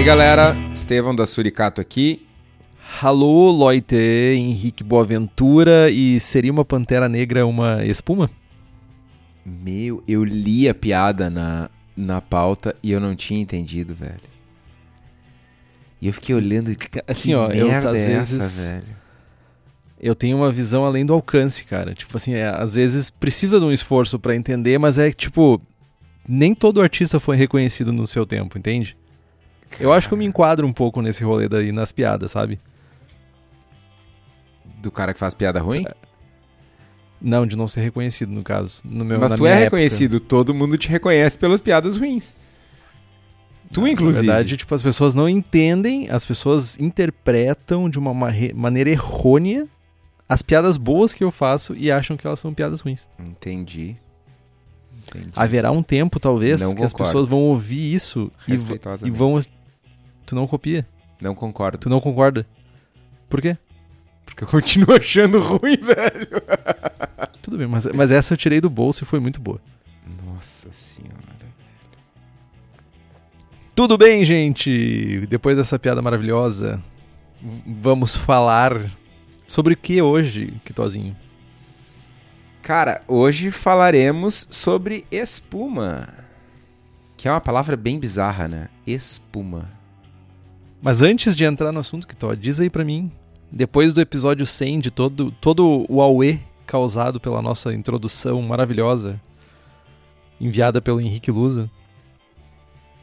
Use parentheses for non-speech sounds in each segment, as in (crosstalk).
aí, galera? Estevão da Suricato aqui. Alô, Loite, Henrique Boaventura e seria uma Pantera Negra uma espuma? Meu, eu li a piada na, na pauta e eu não tinha entendido, velho. E eu fiquei olhando, assim, ó, eu às é vezes essa, velho? eu tenho uma visão além do alcance, cara. Tipo assim, é, às vezes precisa de um esforço para entender, mas é tipo nem todo artista foi reconhecido no seu tempo, entende? Eu acho que eu me enquadro um pouco nesse rolê daí nas piadas, sabe? Do cara que faz piada ruim? Não, de não ser reconhecido, no caso. No meu, Mas tu é reconhecido, todo mundo te reconhece pelas piadas ruins. Tu, inclusive. Na verdade, tipo, as pessoas não entendem, as pessoas interpretam de uma maneira errônea as piadas boas que eu faço e acham que elas são piadas ruins. Entendi. Entendi. Haverá um tempo, talvez, não que concordo. as pessoas vão ouvir isso e, e vão. Tu não copia? Não concordo. Tu não concorda? Por quê? Porque eu continuo (laughs) achando ruim, velho. Tudo bem, mas, mas essa eu tirei do bolso e foi muito boa. Nossa senhora. Tudo bem, gente? Depois dessa piada maravilhosa, vamos falar sobre o que hoje, Kitozinho? Cara, hoje falaremos sobre espuma. Que é uma palavra bem bizarra, né? Espuma. Mas antes de entrar no assunto, Kitó, diz aí pra mim, depois do episódio 100, de todo, todo o auê causado pela nossa introdução maravilhosa, enviada pelo Henrique Lusa,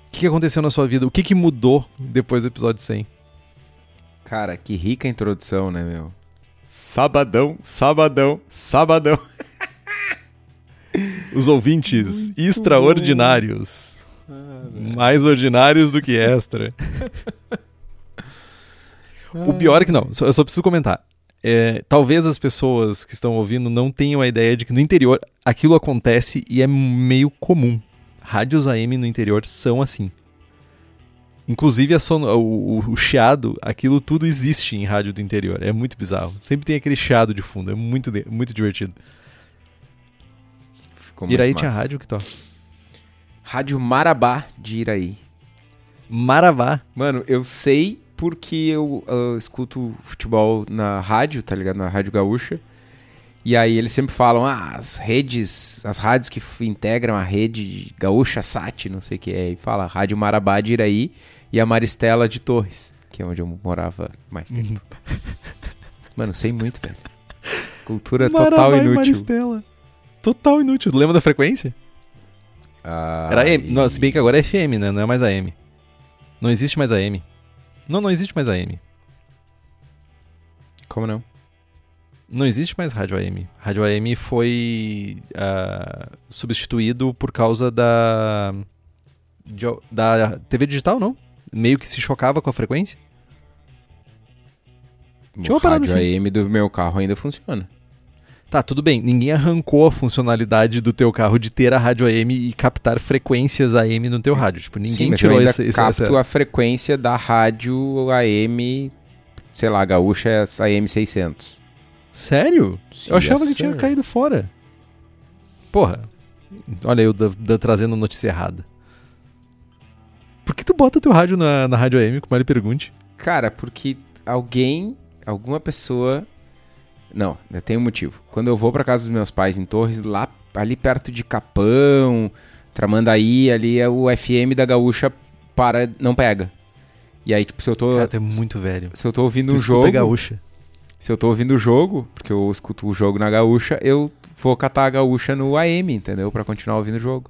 o que, que aconteceu na sua vida? O que, que mudou depois do episódio 100? Cara, que rica introdução, né, meu? Sabadão, sabadão, sabadão. Os ouvintes Muito extraordinários. Ah, mais ordinários do que extra. (laughs) o pior é que não, eu só preciso comentar. É, talvez as pessoas que estão ouvindo não tenham a ideia de que no interior aquilo acontece e é meio comum. Rádios AM no interior são assim. Inclusive o, o, o, chiado, aquilo tudo existe em rádio do interior. É muito bizarro. Sempre tem aquele chiado de fundo. É muito, muito divertido. Ficou Iraí tinha rádio que tal? Rádio Marabá de Iraí. Marabá. Mano, eu sei porque eu, eu escuto futebol na rádio, tá ligado? Na Rádio Gaúcha. E aí eles sempre falam, ah, as redes, as rádios que integram a rede Gaúcha Sat, não sei o que é. E fala Rádio Marabá de Iraí e a Maristela de Torres, que é onde eu morava mais tempo. Uhum. Mano, sei muito, velho. Cultura Marabá total inútil. Maristela. Total inútil. Lembra da frequência? Ah, Era AM. Não, se bem que agora é FM, né? Não é mais AM. Não existe mais AM. Não, não existe mais AM. Como não? Não existe mais rádio AM. Rádio AM foi uh, substituído por causa da da TV digital, não? Meio que se chocava com a frequência. O Tinha uma parada rádio assim. AM do meu carro ainda funciona. Tá, tudo bem. Ninguém arrancou a funcionalidade do teu carro de ter a rádio AM e captar frequências AM no teu rádio. Tipo, ninguém Sim, tirou esse, capto essa... a frequência da rádio AM, sei lá, gaúcha é AM 600. Sério? Sim, eu achava que tinha caído fora. Porra. Olha eu da, da, trazendo notícia errada. Por que tu bota teu rádio na, na rádio AM, como ele pergunte? Cara, porque alguém, alguma pessoa não, tem um motivo. Quando eu vou para casa dos meus pais em Torres, lá ali perto de Capão, Tramandaí, ali é o FM da Gaúcha para não pega. E aí, tipo, se eu tô Cara, tu é muito velho. Se eu tô ouvindo um jogo, gaúcha. Se eu tô ouvindo o jogo, porque eu escuto o jogo na Gaúcha, eu vou catar a Gaúcha no AM, entendeu? Para continuar ouvindo o jogo.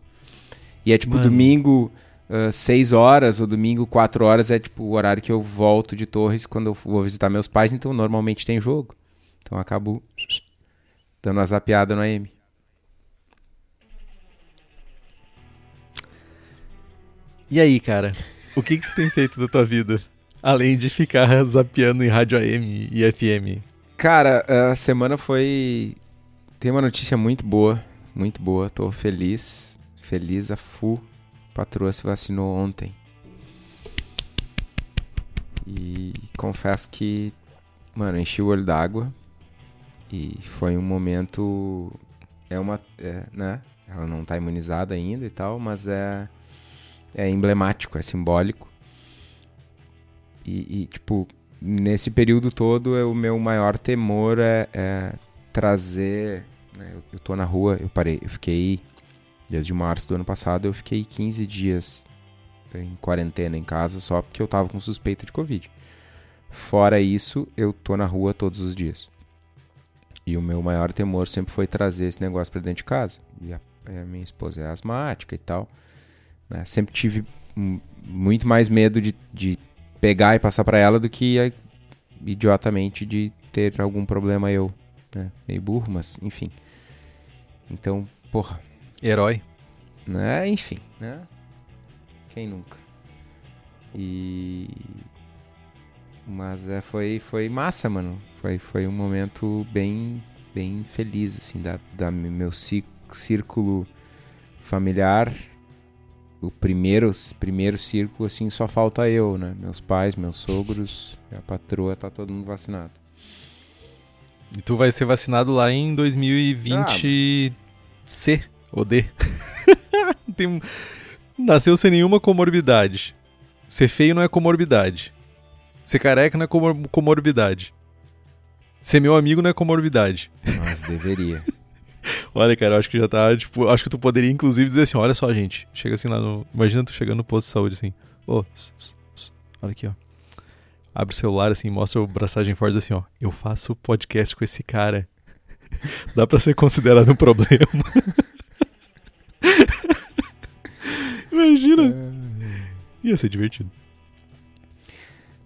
E é tipo Mano. domingo, 6 uh, horas ou domingo 4 horas é tipo o horário que eu volto de Torres quando eu vou visitar meus pais, então normalmente tem jogo. Então acabo dando uma zapiada no AM. E aí, cara? O que, que tu tem feito da tua vida? Além de ficar zapeando em rádio AM e FM. Cara, a semana foi. Tem uma notícia muito boa. Muito boa. Tô feliz. Feliz a full. patroa se vacinou ontem. E confesso que, mano, enchi o olho d'água. E foi um momento. É uma. É, né? Ela não está imunizada ainda e tal, mas é, é emblemático, é simbólico. e, e, tipo, nesse período todo, o meu maior temor é, é trazer. Né, eu, eu tô na rua, eu parei, eu fiquei. Desde março do ano passado, eu fiquei 15 dias em quarentena em casa só porque eu tava com suspeita de Covid. Fora isso, eu tô na rua todos os dias. E o meu maior temor sempre foi trazer esse negócio para dentro de casa. E a, a, minha esposa é asmática e tal. Né? Sempre tive muito mais medo de, de pegar e passar para ela do que é, idiotamente de ter algum problema eu. Né? Meio burro, mas enfim. Então, porra. Herói. Né? Enfim, né? Quem nunca? E. Mas é, foi, foi massa, mano. Foi, foi um momento bem, bem feliz, assim, da, da meu círculo familiar o primeiro, primeiro círculo, assim, só falta eu, né? Meus pais, meus sogros, a patroa, tá todo mundo vacinado. E tu vai ser vacinado lá em 2020 ah. C ou D. (laughs) Tem... Nasceu sem nenhuma comorbidade. Ser feio não é comorbidade. Ser careca não é comor comorbidade. Ser meu amigo não é comorbidade. Mas deveria. (laughs) Olha, cara, eu acho que já tá, tipo, acho que tu poderia inclusive dizer assim, olha só, gente, chega assim lá no, imagina tu chegando no posto de saúde assim, ô, oh, olha aqui, ó. Abre o celular assim, mostra o braçagem forte assim, ó, eu faço podcast com esse cara. (laughs) Dá para ser considerado um problema. (laughs) Imagina. Ia ser divertido.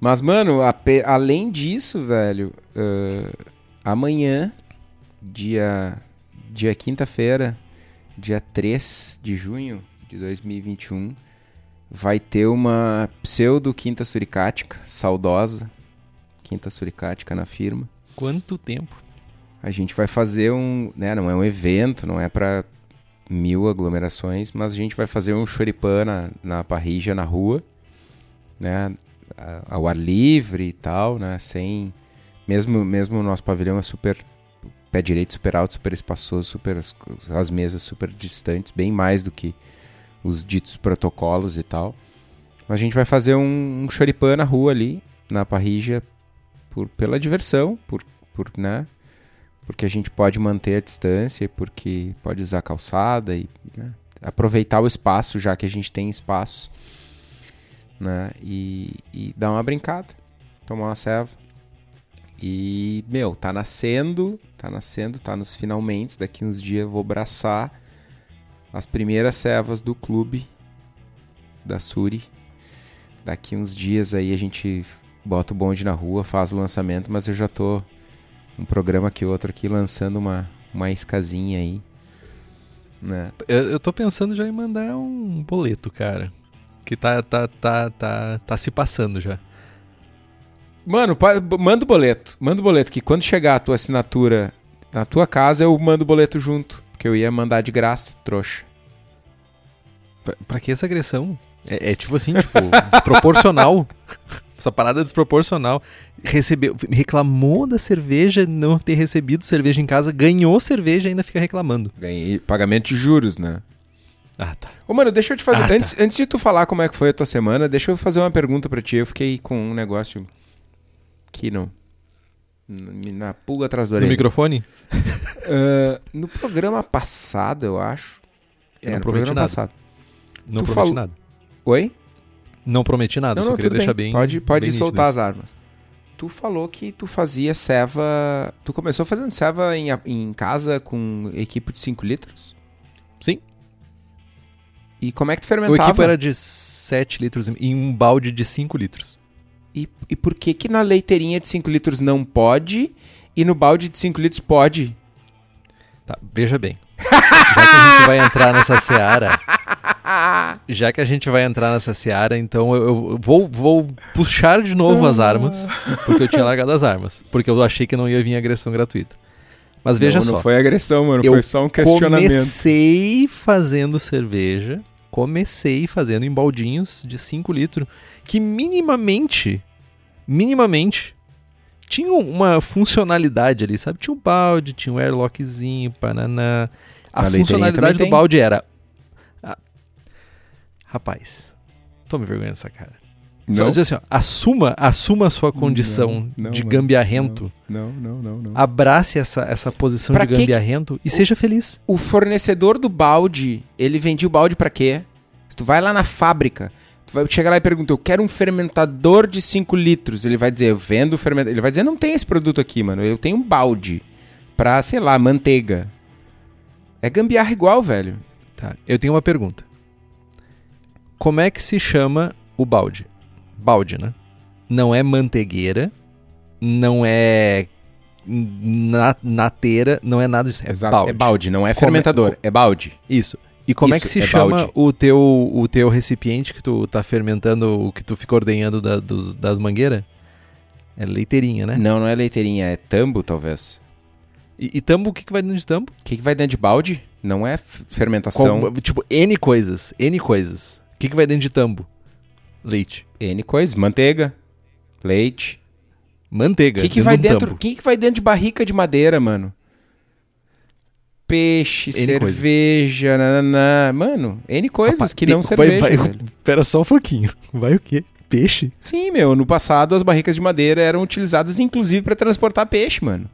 Mas, mano, além disso, velho, uh, amanhã, dia dia quinta-feira, dia 3 de junho de 2021, vai ter uma pseudo quinta suricática, saudosa quinta suricática na firma. Quanto tempo? A gente vai fazer um, né, não é um evento, não é para mil aglomerações, mas a gente vai fazer um choripã na, na parrija na rua, né, ao ar livre e tal, né, sem mesmo mesmo o nosso pavilhão é super pé direito super alto, super espaçoso, super as mesas super distantes, bem mais do que os ditos protocolos e tal. A gente vai fazer um, um choripã na rua ali, na parrija, por, pela diversão, por, por, né? Porque a gente pode manter a distância, porque pode usar calçada e né? aproveitar o espaço, já que a gente tem espaço, né? E, e dar uma brincada, tomar uma ceva. E, meu, tá nascendo, tá nascendo, tá nos finalmente. Daqui uns dias eu vou abraçar as primeiras servas do clube da Suri. Daqui uns dias aí a gente bota o bonde na rua, faz o lançamento, mas eu já tô um programa que outro aqui lançando uma, uma iscazinha aí. Né? Eu, eu tô pensando já em mandar um boleto, cara. Que tá, tá, tá, tá, tá se passando já. Mano, manda o boleto. Manda o boleto, que quando chegar a tua assinatura na tua casa, eu mando o boleto junto. Porque eu ia mandar de graça, trouxa. Pra, pra que essa agressão? É, é tipo assim, tipo, (laughs) desproporcional. essa parada é desproporcional. Recebeu, reclamou da cerveja, não ter recebido cerveja em casa, ganhou cerveja e ainda fica reclamando. Ganhei pagamento de juros, né? Ah, tá. Ô, mano, deixa eu te fazer. Ah, antes, tá. antes de tu falar como é que foi a tua semana, deixa eu fazer uma pergunta para ti. Eu fiquei com um negócio aqui no, na pulga atrás do orelha. No microfone? uh, (laughs) no programa passado, eu acho. Eu é, não prometi nada. Passado. Não tu prometi nada. Oi? Não prometi nada, não, só não, queria deixar bem. Pode, pode bem soltar as armas. Tu falou que tu fazia ceva. Tu começou fazendo ceva em, em casa com equipe de 5 litros? Sim. E como é que tu fermentava? O equipe era de 7 litros em um balde de 5 litros. E, e por que que na leiteirinha de 5 litros não pode e no balde de 5 litros pode? Tá, veja bem. Já que a gente vai entrar nessa seara, já que a gente vai entrar nessa seara, então eu, eu vou, vou puxar de novo as armas, porque eu tinha largado as armas, porque eu achei que não ia vir agressão gratuita. Mas veja não, só. Não foi agressão, mano, foi só um questionamento. Comecei fazendo cerveja, comecei fazendo em baldinhos de 5 litros que minimamente, minimamente, tinha uma funcionalidade ali, sabe? Tinha um balde, tinha um airlockzinho, pananá. A Na funcionalidade do balde era. Ah, rapaz, tome vergonha dessa cara. Só Não? dizer assim, ó, assuma, assuma a sua condição Não, não, de gambiarrento. Não, não, não, não. Abrace essa, essa posição Pra de que que- gambiarrento e seja feliz. O fornecedor do balde, ele vendia o balde pra quê? Se tu vai lá na fábrica, tu vai chegar lá e pergunta, eu quero um fermentador de 5 litros. Ele vai dizer, eu vendo fermentador. Ele vai dizer, não tem esse produto aqui, mano. Eu tenho um balde pra, sei lá, manteiga. É gambiarra igual, velho. Tá, eu tenho uma pergunta. Como é que se chama o balde? Balde, né? Não é mantegueira, não é na, nateira, não é nada disso. É Exato. balde. É balde, não é Como é- fermentador, é balde. Isso. E como é Isso, que se é chama balde. o teu, o teu recipiente que tu tá fermentando, o que tu fica ordenhando da- dos- das mangueiras? É leiteirinha, né? Não, não é leiteirinha, é tambo, talvez. E, e tambo, o que, que vai dentro de tambo? O que, que vai dentro de balde? Não é fermentação. Qual- tipo, N coisas. N coisas. O que, que vai dentro de tambo? Leite. N coisas, manteiga, leite. Manteiga. O que, que vai de um dentro? que, que vai dentro de barrica de madeira, mano? Peixe, N cerveja, nananã. Mano, N coisas Rapaz, que não vai- cerveja, vai- velho. (laughs) Pera só um pouquinho. Vai o quê? Peixe? Sim, meu, no passado as barricas de madeira eram utilizadas inclusive pra transportar peixe, mano.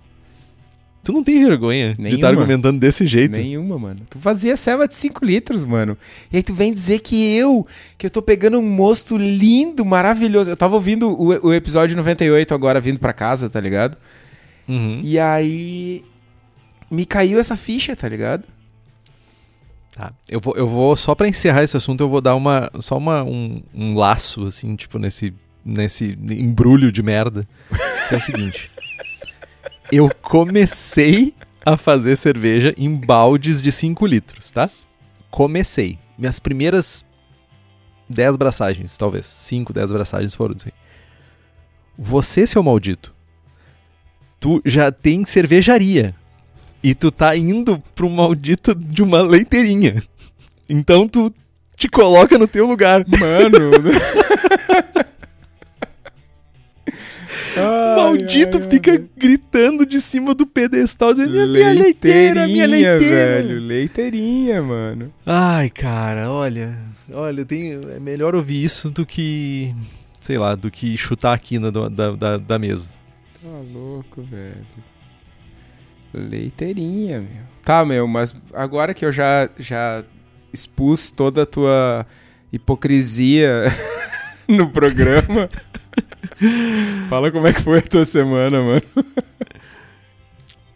Tu não tem vergonha de Nenhuma. estar argumentando desse jeito. Nenhuma, mano. Tu fazia ceva de 5 litros, mano. E aí tu vem dizer que eu, que eu tô pegando um mosto lindo, maravilhoso. Eu tava ouvindo o, o episódio 98 agora vindo pra casa, tá ligado? Uhum. E aí me caiu essa ficha, tá ligado? Tá. Eu vou, eu vou só pra encerrar esse assunto, eu vou dar uma só uma, um, um laço assim, tipo nesse nesse embrulho de merda. Que é o seguinte. (laughs) eu comecei a fazer cerveja em baldes de 5 litros, tá? Comecei. Minhas primeiras 10 braçagens, talvez. 5, 10 braçagens foram assim. Você, seu maldito, tu já tem cervejaria. E tu tá indo pro maldito de uma leiteirinha. Então tu te coloca no teu lugar. Mano. (laughs) maldito fica gritando de cima do pedestal dizendo minha, minha leiteira, minha leiteira. velho. Leiteirinha, mano. Ai, cara, olha, olha, tem, é melhor ouvir isso do que, sei lá, do que chutar a quina do- da, da, da mesa. Tá louco, velho. Leiteirinha, meu. Tá, meu, mas agora que eu já, já expus toda a tua hipocrisia (laughs) no programa, (laughs) fala como é que foi a tua semana, mano. (laughs)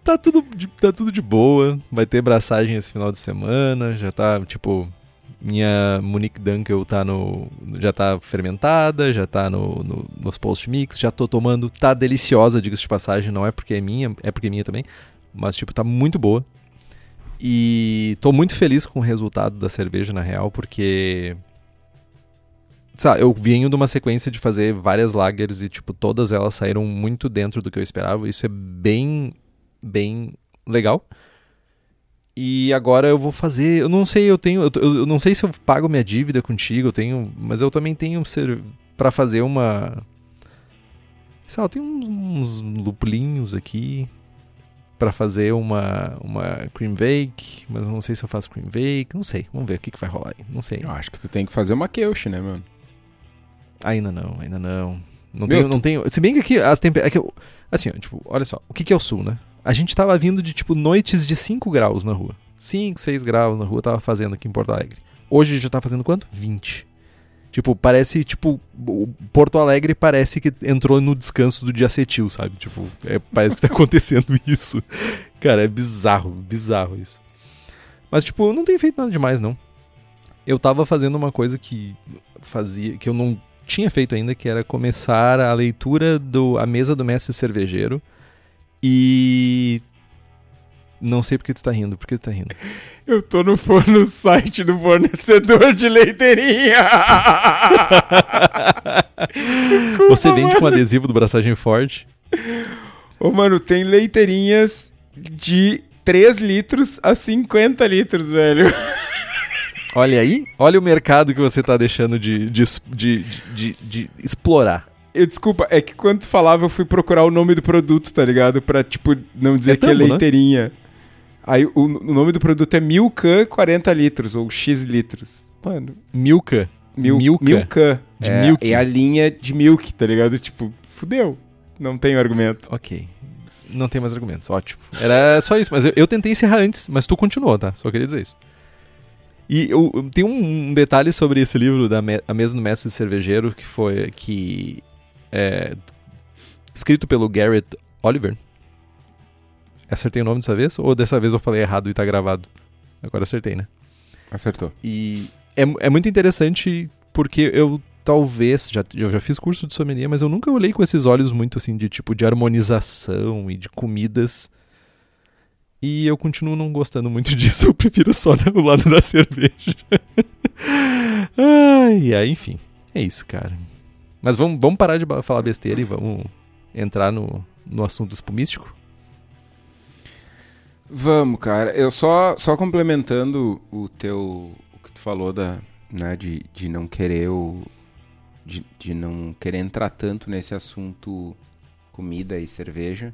Tá tudo, de, tá tudo de boa, vai ter braçagem esse final de semana, já tá, tipo, minha Monique Dunkel tá no, já tá fermentada, já tá no, no- nos post-mix, já tô tomando, tá deliciosa, diga-se de passagem, não é porque é minha, é porque é minha também, mas, tipo, tá muito boa. E tô muito feliz com o resultado da cerveja, na real, porque... Sabe, eu venho de uma sequência de fazer várias lagers e, tipo, todas elas saíram muito dentro do que eu esperava. Isso é bem, bem legal. E agora eu vou fazer. Eu não sei, eu tenho. Eu, eu não sei se eu pago minha dívida contigo, eu tenho. Mas eu também tenho pra fazer uma. Sei lá, eu tenho uns lupulinhos aqui. Pra fazer uma, uma cream bake, mas não sei se eu faço cream bake, não sei, vamos ver o que, que vai rolar aí, não sei. Eu acho que tu tem que fazer uma queuche, né, mano? Ainda não, ainda não. Não Meu, tenho, não tenho. Se bem que aqui as temperaturas. Assim, ó, tipo, olha só, o que, que é o sul, né? A gente tava vindo de, tipo, noites de 5 graus na rua. 5, 6 graus na rua tava fazendo aqui em Porto Alegre. Hoje já tá fazendo quanto? 20. Tipo, parece, tipo, o Porto Alegre parece que entrou no descanso do diacetil, sabe? Tipo, é, parece que tá (laughs) acontecendo isso. Cara, é bizarro, bizarro isso. Mas, tipo, eu não tenho feito nada demais, não. Eu tava fazendo uma coisa que fazia, que eu não tinha feito ainda, que era começar a leitura do A Mesa do Mestre Cervejeiro. E. Não sei porque tu tá rindo, por que tu tá rindo? Eu tô no, no site do fornecedor de leiteirinha. (laughs) Desculpa, Você vende com adesivo do Braçagem Forte. Ô, mano, tem leiteirinhas de 3 litros a 50 litros, velho. Olha aí, olha o mercado que você tá deixando de, de, de, de, de explorar. Eu, desculpa, é que quando tu falava eu fui procurar o nome do produto, tá ligado? Pra, tipo, não dizer É que é né? leiteirinha. Aí o, o nome do produto é Milka 40 litros, ou X litros. Mano, Milka. mil, Milka. Milka. De é, milk. É a linha de milk, tá ligado? Tipo, fudeu. Não tenho argumento. Ok. Não tem mais argumentos, ótimo. Era só isso, mas eu, eu tentei encerrar antes, mas tu continuou, tá? Só queria dizer isso. E eu, eu- tem um, detalhe sobre esse livro da Me- A Mesa do Mestre Cervejeiro, que foi que é escrito pelo Garrett Oliver. Acertei o nome dessa vez? Ou dessa vez eu falei errado e tá gravado? Agora acertei, né? Acertou. E é, é muito interessante porque eu talvez, já, eu já fiz curso de sommelier, mas eu nunca olhei com esses olhos muito assim de tipo de harmonização e de comidas. E eu continuo não gostando muito (laughs) disso, eu prefiro só (laughs) o lado da cerveja. (laughs) Ai, ai, enfim. É isso, cara. Mas vamos, vamos parar de falar besteira e vamos entrar no, no assunto espumístico? Vamos, cara. Eu só, só complementando o teu. O que tu falou da. Né, de, de não querer o. De, de não querer entrar tanto nesse assunto comida e cerveja.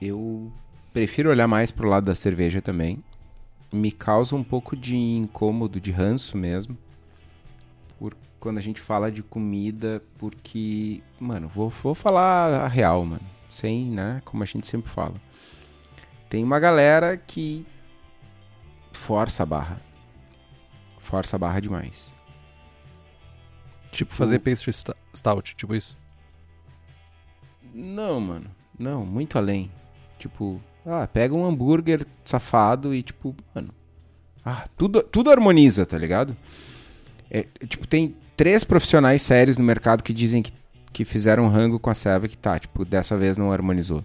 Eu prefiro olhar mais pro lado da cerveja também. Me causa um pouco de incômodo, de ranço mesmo. Por quando a gente fala de comida, porque. Mano, vou, vou falar a real, mano. Sem, né? Como a gente sempre fala. Tem uma galera que força a barra. Força a barra demais. Tipo, fazer O- pastry stout, tipo isso. Não, mano. Não, muito além. Tipo, ah, pega um hambúrguer safado e tipo, mano. Ah, tudo, tudo harmoniza, tá ligado? É, tipo, tem três profissionais sérios no mercado que dizem que, que fizeram rango com a serva que tá, tipo, dessa vez não harmonizou.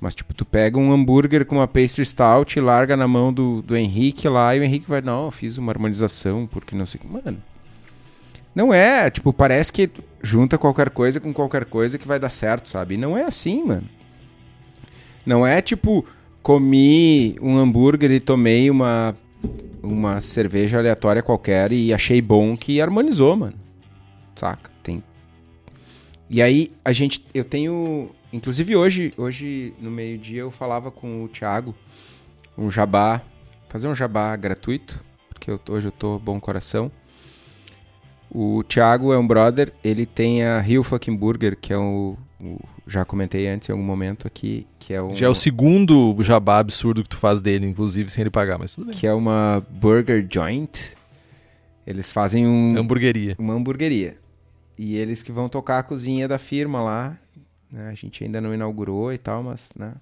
Mas, tipo, tu pega um hambúrguer com uma pastry stout e larga na mão do, do Henrique lá e o Henrique vai, não, fiz uma harmonização porque não sei. Mano, não é, tipo, parece que junta qualquer coisa com qualquer coisa que vai dar certo, sabe? E não é assim, mano. Não é tipo, comi um hambúrguer e tomei uma, uma cerveja aleatória qualquer e achei bom que harmonizou, mano. Saca? Tem. E aí, a gente. Eu tenho. Inclusive hoje, hoje no meio-dia, eu falava com o Thiago um jabá. Fazer um jabá gratuito, porque eu, hoje eu tô bom coração. O Thiago é um brother, ele tem a Rio Fucking Burger, que é o- Já comentei antes em algum momento aqui, que é um. Já é o segundo jabá absurdo que tu faz dele, inclusive, sem ele pagar, mas tudo bem. que é uma burger joint. Eles fazem um, Hamburgueria. uma hamburgueria. E eles que vão tocar a cozinha da firma lá. né? A gente ainda não inaugurou e tal, mas, né?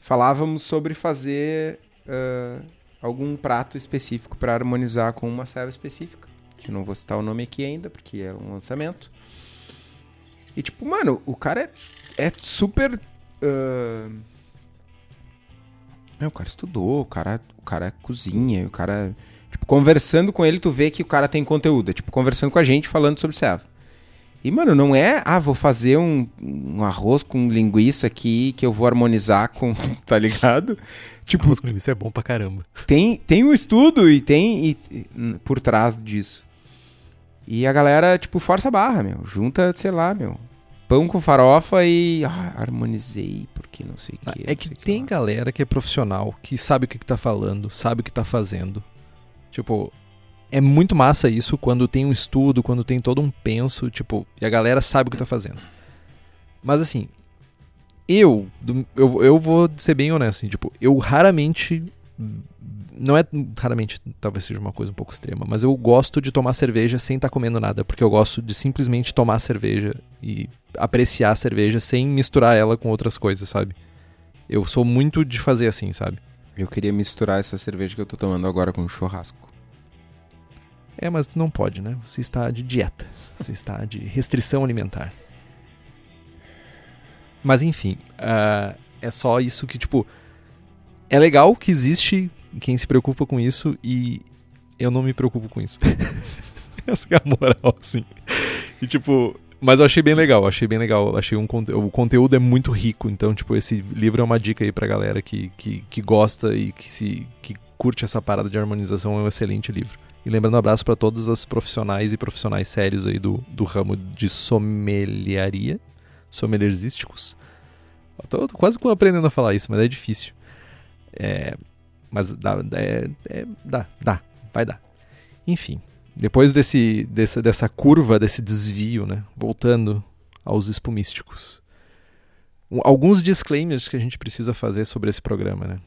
Falávamos sobre fazer ah, algum prato específico para harmonizar com uma serva específica. Que eu não vou citar o nome aqui ainda, porque é um lançamento. E tipo, mano, o cara é, é super. ah, Meu, o cara estudou, o cara, o cara cozinha, o cara. Tipo, conversando com ele, tu vê que o cara tem conteúdo. É tipo, conversando com a gente, falando sobre serva. E, mano, não é, ah, vou fazer um, um arroz com linguiça aqui que eu vou harmonizar com, (laughs) tá ligado? Tipo, Arroz com linguiça é bom pra caramba. tem, tem um estudo e tem e- e- por trás disso. E a galera, tipo, força a barra, meu. Junta, sei lá, meu. Pão com farofa e. Ah, harmonizei, porque não sei o que. é que tem galera que é profissional, que sabe o que, que tá falando, sabe o que tá fazendo. Tipo, é muito massa isso quando tem um estudo, quando tem todo um penso, tipo, e a galera sabe o que tá fazendo. Mas assim, eu, eu, eu vou ser bem honesto, assim, tipo, eu raramente. Não é raramente, talvez seja uma coisa um pouco extrema, mas eu gosto de tomar cerveja sem estar comendo nada, porque eu gosto de simplesmente tomar cerveja e apreciar a cerveja sem misturar ela com outras coisas, sabe? Eu sou muito de fazer assim, sabe? Eu queria misturar essa cerveja que eu tô tomando agora com churrasco. É, mas tu não pode, né? Você está de dieta. Você está de restrição alimentar. Mas enfim, ah, é só isso que, tipo. É legal que existe quem se preocupa com isso e eu não me preocupo com isso. (laughs) Essa é a moral, assim. E tipo. Mas eu achei bem legal, achei bem legal. Achei um conte- o conteúdo é muito rico, então, tipo, esse livro é uma dica aí pra galera que, que, que gosta e que se que curte essa parada de harmonização, é um excelente livro. E lembrando um abraço para todas as profissionais e profissionais sérios aí do, do ramo de sommeliaria, sommelersísticos. Eu tô, tô quase aprendendo a falar isso, mas é difícil. É, mas dá, é, é- dá, dá, vai dar. Enfim, depois desse, desse, dessa curva, desse desvio, né? Voltando aos espumísticos. Um, alguns disclaimers que a gente precisa fazer sobre esse programa, né?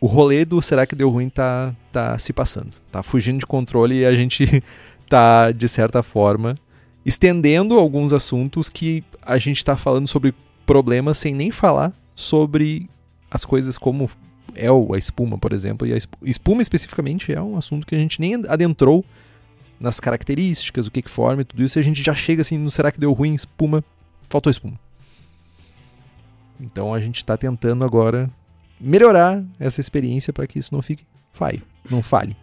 O rolê do Será que Deu Ruim tá, tá se passando. Tá fugindo de controle e a gente (laughs) tá, de certa forma, estendendo alguns assuntos que a gente tá falando sobre problemas sem nem falar sobre as coisas como é a espuma, por exemplo. E a espuma especificamente é um assunto que a gente nem adentrou nas características, o que, que forma e tudo isso, e a gente já chega assim no será que deu ruim, espuma, faltou espuma. Então a gente está tentando agora melhorar essa experiência para que isso não fique falho, não fale.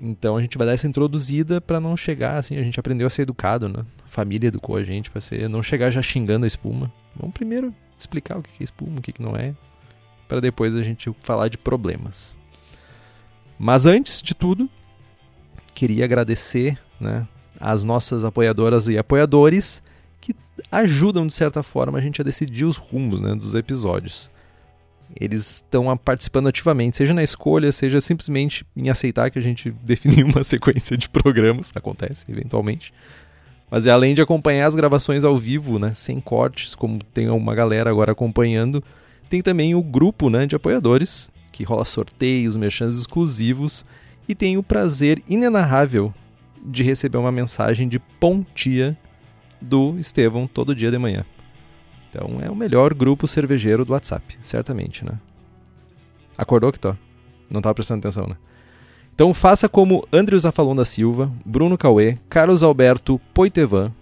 Então a gente vai dar essa introduzida para não chegar assim, a gente aprendeu a ser educado, né? A família educou a gente para ser, não chegar já xingando a espuma. Vamos primeiro explicar o que é espuma, o que não é, para depois a gente falar de problemas. Mas antes de tudo, queria agradecer né, às nossas apoiadoras e apoiadores que ajudam, de certa forma, a gente a decidir os rumos né, dos episódios. Eles estão participando ativamente, seja na escolha, seja simplesmente em aceitar que a gente (laughs) definiu uma sequência de programas, acontece eventualmente. Mas é além de acompanhar as gravações ao vivo, né, sem cortes, como tem uma galera agora acompanhando, tem também o grupo né, de apoiadores, que rola sorteios, merchans exclusivos, e tem o prazer inenarrável de receber uma mensagem de pontia do Estevão todo dia de manhã. Então é o melhor grupo cervejeiro do WhatsApp, certamente, né? Acordou, Kitó? Não estava prestando atenção, né? Então faça como Andrew Zafalon da Silva, Bruno Cauê, Carlos Alberto Poitevan,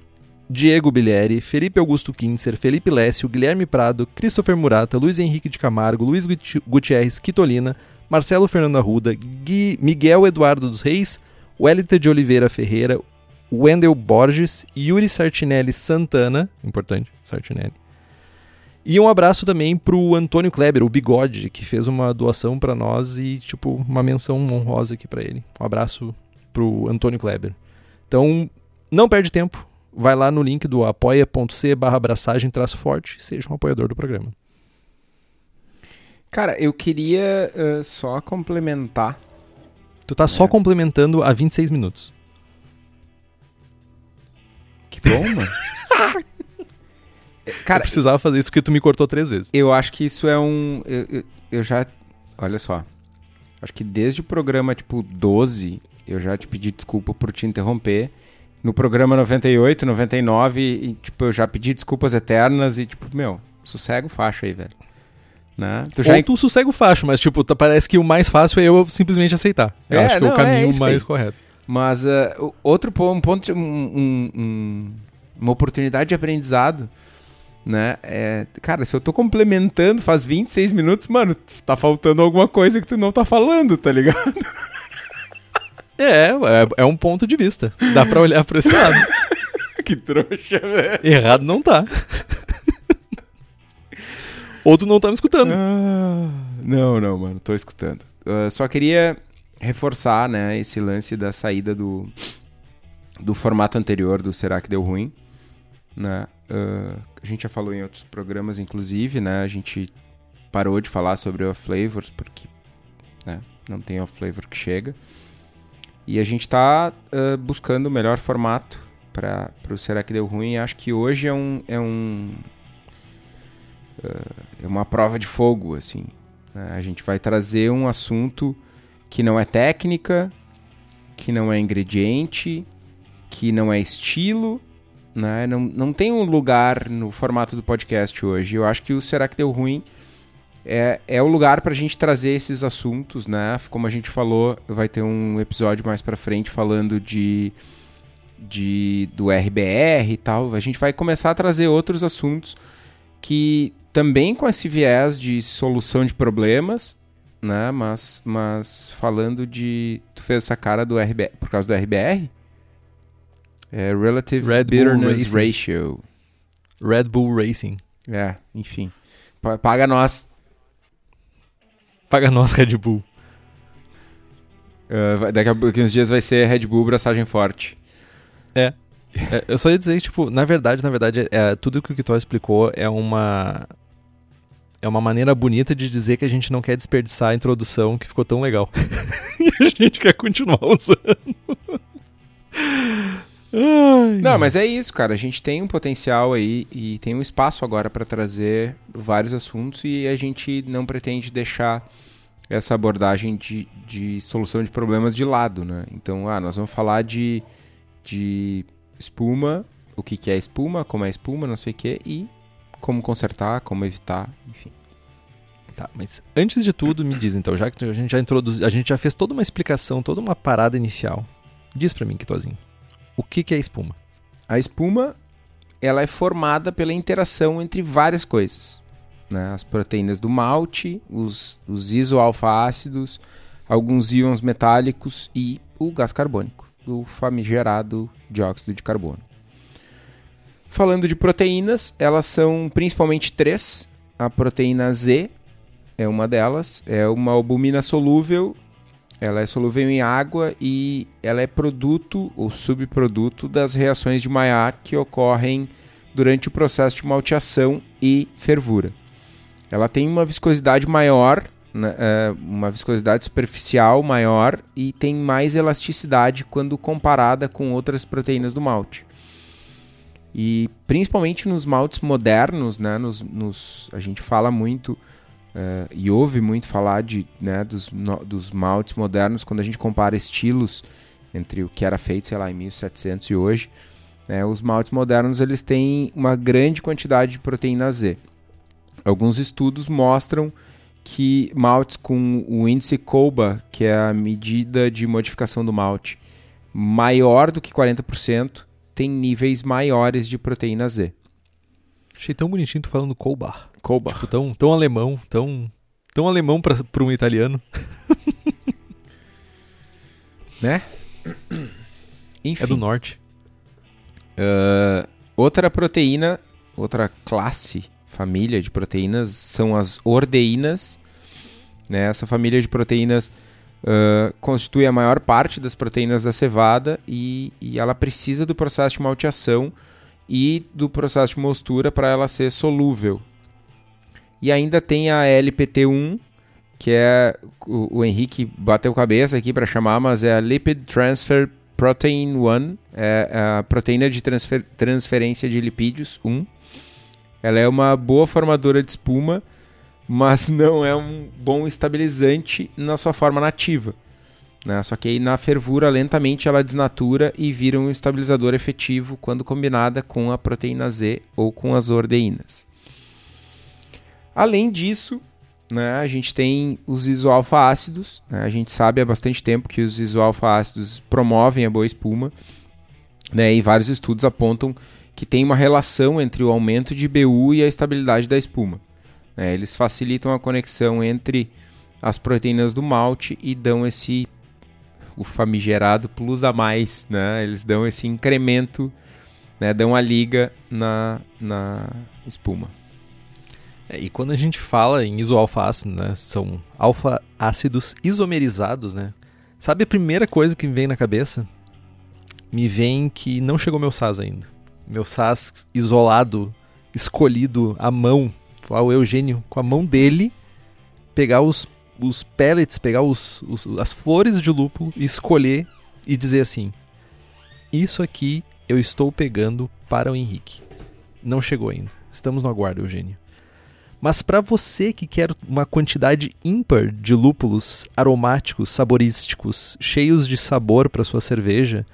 Diego Bilieri, Felipe Augusto Kinser, Felipe Lécio, Guilherme Prado, Christopher Murata, Luiz Henrique de Camargo, Luiz Gutierrez Quitolina, Marcelo Fernando Arruda, Gui, Miguel Eduardo dos Reis, Wellington de Oliveira Ferreira, Wendel Borges, Yuri Sartinelli Santana, importante, Sartinelli. E um abraço também pro Antônio Kleber, o Bigode, que fez uma doação para nós e, tipo, uma menção honrosa aqui para ele. Um abraço pro Antônio Kleber. Então, não perde tempo, vai lá no link do apoia.c barra abraçagem forte e seja um apoiador do programa. Cara, eu queria uh, só complementar. Tu tá é. só complementando há 26 minutos. Que bom, mano. (laughs) Cara, eu precisava fazer isso porque tu me cortou três vezes. Eu acho que isso é um. Eu, eu, eu já. Olha só. Acho que desde o programa tipo 12, eu já te pedi desculpa por te interromper no programa 98, 99, e, tipo, eu já pedi desculpas eternas e, tipo, meu, sossego faixa aí, velho. Né? Tu já... Ou tu sossega o facho, mas, tipo, tá, parece que o mais fácil é eu simplesmente aceitar. Eu é, acho que não, é o caminho é mais aí. correto. Mas uh, outro um ponto, um, um, uma oportunidade de aprendizado, né? É, cara, se eu tô complementando faz 26 minutos, mano, tá faltando alguma coisa que tu não tá falando, tá ligado? (laughs) É, é, é um ponto de vista. Dá pra olhar pra esse lado. (laughs) que trouxa, velho. Errado não tá. Ou tu não tá me escutando. Ah, não, não, mano, tô escutando. Uh, só queria reforçar, né, esse lance da saída do, do formato anterior do Será que Deu Ruim, né? Uh, a gente já falou em outros programas, inclusive, né? A gente parou de falar sobre o Flavors porque né, não tem o Flavor que chega. E a gente está uh, buscando o melhor formato para o Será que Deu Ruim. Acho que hoje é um. É, um, uh, é uma prova de fogo, assim. Né? A gente vai trazer um assunto que não é técnica, que não é ingrediente, que não é estilo, né? Não, não tem um lugar no formato do podcast hoje. Eu acho que o Será que Deu Ruim é, é o lugar para a gente trazer esses assuntos, né? Como a gente falou, vai ter um episódio mais para frente falando de, de do RBR e tal. A gente vai começar a trazer outros assuntos que também com esse viés de solução de problemas, né? Mas, mas falando de. Tu fez essa cara do RBR por causa do RBR? É Relative Red Bitterness Ratio. Red Bull Racing. É, enfim. Paga nós. Paga nós, Red Bull. Uh, daqui a uns dias vai ser Red Bull braçagem forte. É. é. Eu só ia dizer que, tipo, na verdade, na verdade, é, tudo que o Kitó explicou é uma. é uma maneira bonita de dizer que a gente não quer desperdiçar a introdução que ficou tão legal. (laughs) e a gente quer continuar usando. Ai. Não, mas é isso, cara. A gente tem um potencial aí e tem um espaço agora para trazer vários assuntos e a gente não pretende deixar essa abordagem de, de solução de problemas de lado, né? Então, ah, nós vamos falar de, de espuma, o que, que é espuma, como é espuma, não sei o que, e como consertar, como evitar, enfim. Tá, mas antes de tudo, me diz então, já que a gente já introduziu, a gente já fez toda uma explicação, toda uma parada inicial. Diz para mim, Kitozinho, o que, que é espuma? A espuma, ela é formada pela interação entre várias coisas. Né? As proteínas do malte, os, os isoalfa-ácidos, alguns íons metálicos e o gás carbônico, o famigerado dióxido de carbono. Falando de proteínas, elas são principalmente três. A proteína Z é uma delas, é uma albumina solúvel, ela é solúvel em água e ela é produto ou subproduto das reações de Maillard que ocorrem durante o processo de malteação e fervura. Ela tem uma viscosidade maior, né, é, uma viscosidade superficial maior e tem mais elasticidade quando comparada com outras proteínas do malte. E principalmente nos maltes modernos, né, nos, nos a gente fala muito uh, e ouve muito falar de, né, dos, no, dos maltes modernos quando a gente compara estilos entre o que era feito, sei lá, em 1700 e hoje. Né, os maltes modernos eles têm uma grande quantidade de proteína Z. Alguns estudos mostram que maltes com o índice COBA, que é a medida de modificação do malte, maior do que 40%, tem níveis maiores de proteína Z. Achei tão bonitinho tu falando Colbar. Colbar. Tipo, tão, tão alemão, tão, tão alemão para um italiano. (laughs) né? Enfim. É do norte. Uh, outra proteína, outra classe, família de proteínas são as ordeínas. Né? Essa família de proteínas uh, constitui a maior parte das proteínas da cevada e, e ela precisa do processo de malteação e do processo de mostura para ela ser solúvel. E ainda tem a LPT1, que é o, o Henrique bateu cabeça aqui para chamar, mas é a Lipid Transfer Protein 1, é a proteína de transfer, transferência de lipídios 1. Ela é uma boa formadora de espuma mas (laughs) não é um bom estabilizante na sua forma nativa. Né? Só que aí na fervura lentamente ela desnatura e vira um estabilizador efetivo quando combinada com a proteína Z ou com as ordeínas. Além disso, né, a gente tem os isoalfa-ácidos. Né? A gente sabe há bastante tempo que os isoalfa-ácidos promovem a boa espuma. Né? E vários estudos apontam que tem uma relação entre o aumento de BU e a estabilidade da espuma. Né? Eles facilitam a conexão entre as proteínas do malte e dão esse o famigerado plus a mais, né? Eles dão esse incremento, né? Dão a liga na, na espuma. É, e quando a gente fala em isoalfa-ácido, né? São alfa-ácidos isomerizados, né? Sabe a primeira coisa que me vem na cabeça? Me vem que não chegou meu SAS ainda. Meu SAS isolado, escolhido à mão o Eugênio com a mão dele pegar os, os pellets, pegar os, os, as flores de lúpulo e escolher e dizer assim: Isso aqui eu estou pegando para o Henrique. Não chegou ainda. Estamos no aguardo, Eugênio. Mas para você que quer uma quantidade ímpar de lúpulos aromáticos, saborísticos, cheios de sabor para sua cerveja,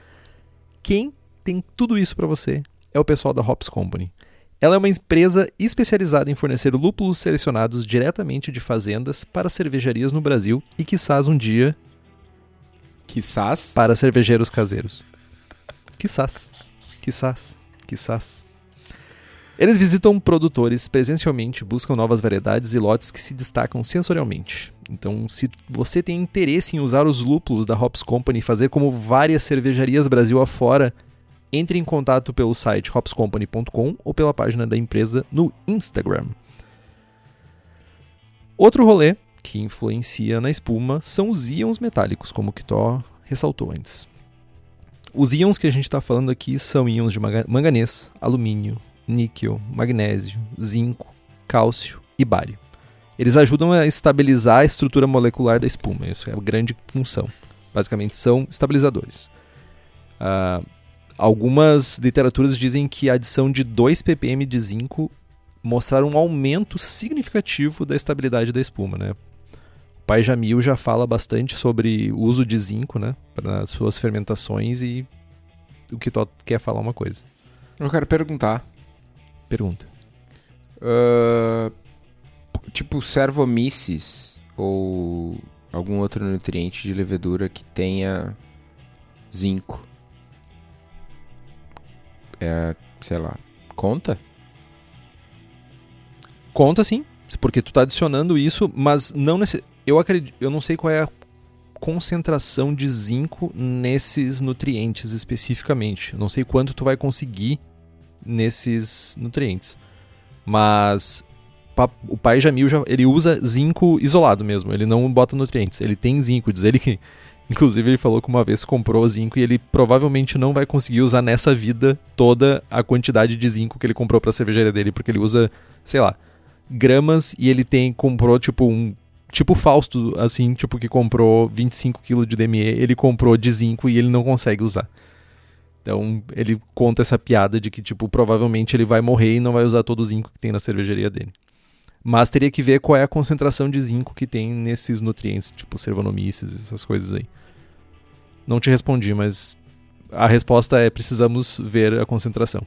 quem tem tudo isso para você é o pessoal da Hops Company. Ela é uma empresa especializada em fornecer lúpulos selecionados diretamente de fazendas para cervejarias no Brasil e, quizás um dia, quizás, para cervejeiros caseiros. Quizás, quizás, quizás. Eles visitam produtores presencialmente, buscam novas variedades e lotes que se destacam sensorialmente. Então, se você tem interesse em usar os lúpulos da Hops Company e fazer como várias cervejarias Brasil afora, entre em contato pelo site hopscompany.com ou pela página da empresa no Instagram. Outro rolê que influencia na espuma são os íons metálicos, como o Kitó ressaltou antes. Os íons que a gente está falando aqui são íons de manganês, alumínio, níquel, magnésio, zinco, cálcio e bário. Eles ajudam a estabilizar a estrutura molecular da espuma. Isso é a grande função. Basicamente, são estabilizadores. Uh, algumas literaturas dizem que a adição de 2 ppm de zinco mostraram um aumento significativo da estabilidade da espuma. Né? O pai Jamil já fala bastante sobre o uso de zinco né, para suas fermentações e o que tu quer falar uma coisa. Eu quero perguntar. Pergunta. Uh, tipo servomyces ou algum outro nutriente de levedura que tenha zinco. É, sei lá, conta? Conta sim, porque tu tá adicionando isso, mas não nesse, eu acredito, eu não sei qual é a concentração de zinco nesses nutrientes especificamente. Não sei quanto tu vai conseguir nesses nutrientes. Mas o pai Jamil já, ele usa zinco isolado mesmo, ele não bota nutrientes, ele tem zinco, diz ele que inclusive ele falou que uma vez comprou zinco e ele provavelmente não vai conseguir usar nessa vida toda a quantidade de zinco que ele comprou para a cervejaria dele, porque ele usa, sei lá, gramas e ele tem comprou tipo um tipo Fausto, assim, tipo que comprou 25 kg de DME, ele comprou de zinco e ele não consegue usar. Então ele conta essa piada de que, tipo, provavelmente ele vai morrer e não vai usar todo o zinco que tem na cervejaria dele. Mas teria que ver qual é a concentração de zinco que tem nesses nutrientes, tipo servonomices, essas coisas aí. Não te respondi, mas a resposta é precisamos ver a concentração.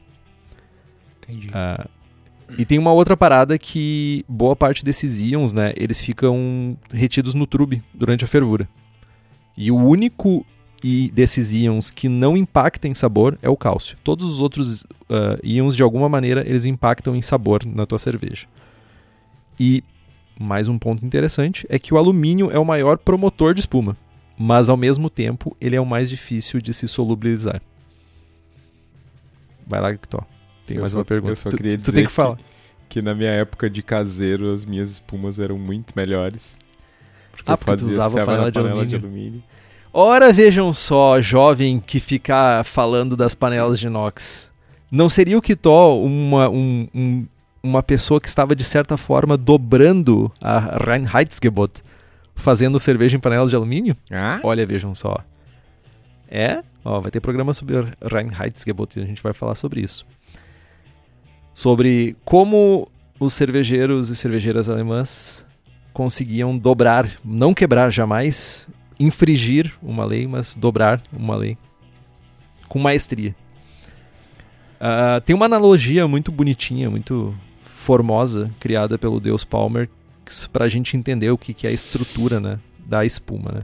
Entendi. Uh, e tem uma outra parada que boa parte desses íons, né, eles ficam retidos no trube durante a fervura. E o único e desses íons que não impactam em sabor é o cálcio. Todos os outros uh, íons, de alguma maneira, eles impactam em sabor na tua cerveja. E mais um ponto interessante é que o alumínio é o maior promotor de espuma, mas ao mesmo tempo ele é o mais difícil de se solubilizar. Vai lá, Victor. Tem eu mais só, uma pergunta. Eu só queria tu, dizer tu tem que, falar. Que, na minha época de caseiro as minhas espumas eram muito melhores. Porque ah, eu fazia usava panela, de, panela alumínio. de alumínio. Ora, vejam só, jovem que fica falando das panelas de inox. Não seria o Kitó uma, um, um, uma pessoa que estava, de certa forma, dobrando a Reinheitsgebot, fazendo cerveja em panelas de alumínio? Ah? Olha, vejam só. É? Ó, vai ter programa sobre Reinheitsgebot e a gente vai falar sobre isso. Sobre como os cervejeiros e cervejeiras alemãs conseguiam dobrar, não quebrar jamais, infringir uma lei, mas dobrar uma lei com maestria. Uh, tem uma analogia muito bonitinha, muito formosa, criada pelo Deus Palmer, para a gente entender o que, que é a estrutura né, da espuma. Né?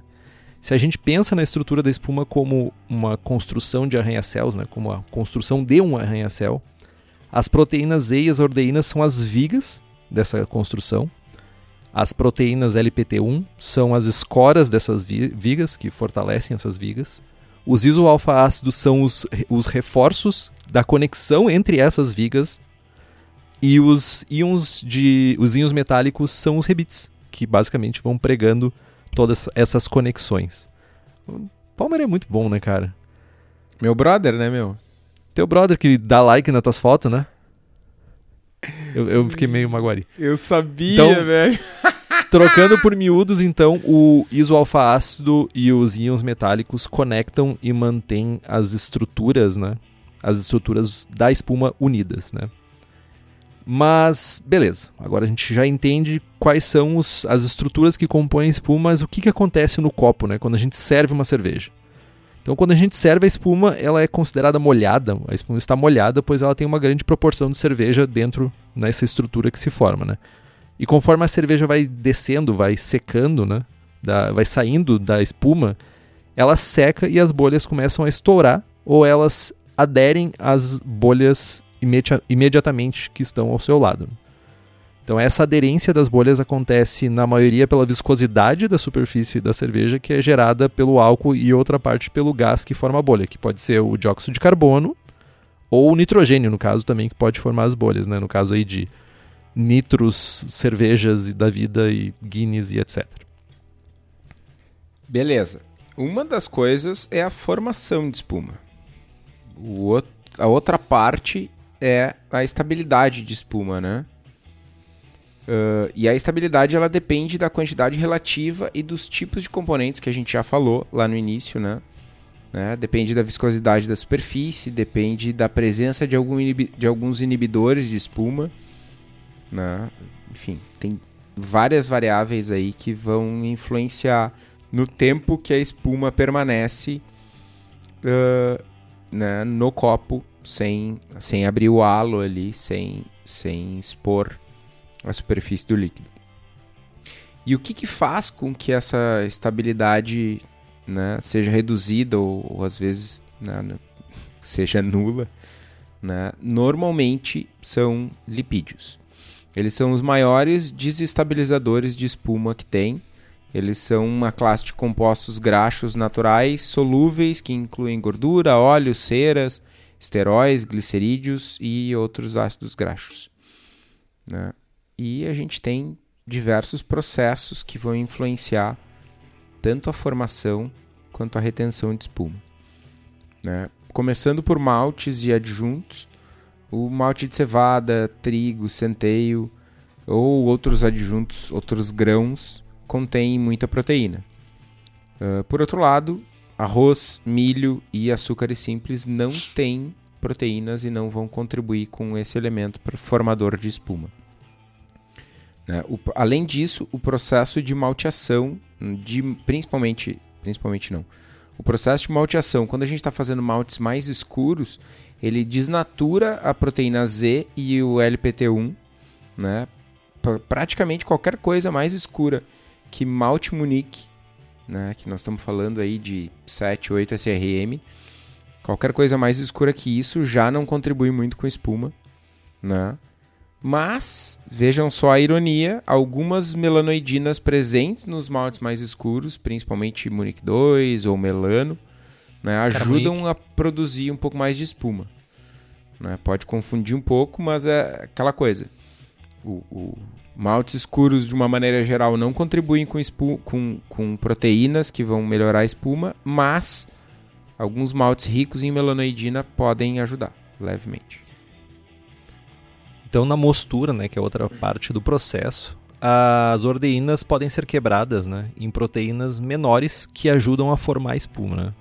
Se a gente pensa na estrutura da espuma como uma construção de arranha-céus, né, como a construção de um arranha-céu, as proteínas E e as ordeínas são as vigas dessa construção, as proteínas LPT1 são as escoras dessas vigas, que fortalecem essas vigas. Os isoalfa-ácidos são os, os reforços da conexão entre essas vigas. E os íons, de, os íons metálicos são os rebites, que basicamente vão pregando todas essas conexões. O Palmer é muito bom, né, cara? Meu brother, né, meu? Teu brother que dá like nas tuas fotos, né? Eu, eu fiquei meio maguari. Eu sabia, então, velho. (laughs) trocando por miúdos, então, o isoalfa-ácido e os íons metálicos conectam e mantêm as estruturas, né? As estruturas da espuma unidas, né? Mas, beleza. Agora a gente já entende quais são os, as estruturas que compõem a espuma, mas o que, que acontece no copo, né? Quando a gente serve uma cerveja. Então, quando a gente serve a espuma, ela é considerada molhada. A espuma está molhada, pois ela tem uma grande proporção de cerveja dentro nessa estrutura que se forma, né? E conforme a cerveja vai descendo, vai secando, né? Da, vai saindo da espuma, ela seca e as bolhas começam a estourar ou elas aderem às bolhas imedi imediatamente que estão ao seu lado. Então essa aderência das bolhas acontece na maioria pela viscosidade da superfície da cerveja, que é gerada pelo álcool e outra parte pelo gás que forma a bolha, que pode ser o dióxido de carbono ou o nitrogênio, no caso também, que pode formar as bolhas, né? no caso aí de nitros, cervejas da vida e Guinness e etc. Beleza. Uma das coisas é a formação de espuma. O a outra parte é a estabilidade de espuma, né? Uh, e a estabilidade ela depende da quantidade relativa e dos tipos de componentes que a gente já falou lá no início, né? né? Depende da viscosidade da superfície, depende da presença de, algum de alguns inibidores de espuma, né? Enfim, tem várias variáveis aí que vão influenciar no tempo que a espuma permanece uh, né, no copo sem, sem abrir o halo ali, sem, sem expor a superfície do líquido. E o que, que faz com que essa estabilidade né, seja reduzida ou, ou às vezes né, (laughs) seja nula? Né? Normalmente são lipídios. Eles são os maiores desestabilizadores de espuma que tem. Eles são uma classe de compostos graxos naturais solúveis que incluem gordura, óleo, ceras, esteróis, glicerídeos e outros ácidos graxos. Né? E a gente tem diversos processos que vão influenciar tanto a formação quanto a retenção de espuma. Né? Começando por maltes e adjuntos, o malte de cevada, trigo, centeio ou outros adjuntos, outros grãos, contêm muita proteína. Uh, por outro lado, arroz, milho e açúcares simples não têm proteínas e não vão contribuir com esse elemento formador de espuma. Né? O, além disso, o processo de malteação, de, principalmente, principalmente não, o processo de malteação, quando a gente está fazendo maltes mais escuros, ele desnatura a proteína Z e o LPT1, né? praticamente qualquer coisa mais escura que malte Munique, né? que nós estamos falando aí de 7, 8 SRM, qualquer coisa mais escura que isso já não contribui muito com espuma, né? Mas, vejam só a ironia, algumas melanoidinas presentes nos maltes mais escuros, principalmente Munich 2 ou melano, né, ajudam a produzir um pouco mais de espuma. Né? Pode confundir um pouco, mas é aquela coisa. O, o maltes escuros, de uma maneira geral, não contribuem com, com, com proteínas que vão melhorar a espuma, mas alguns maltes ricos em melanoidina podem ajudar levemente. Então, na mostura, né, que é outra parte do processo, as ordeínas podem ser quebradas né, em proteínas menores que ajudam a formar espuma. Né?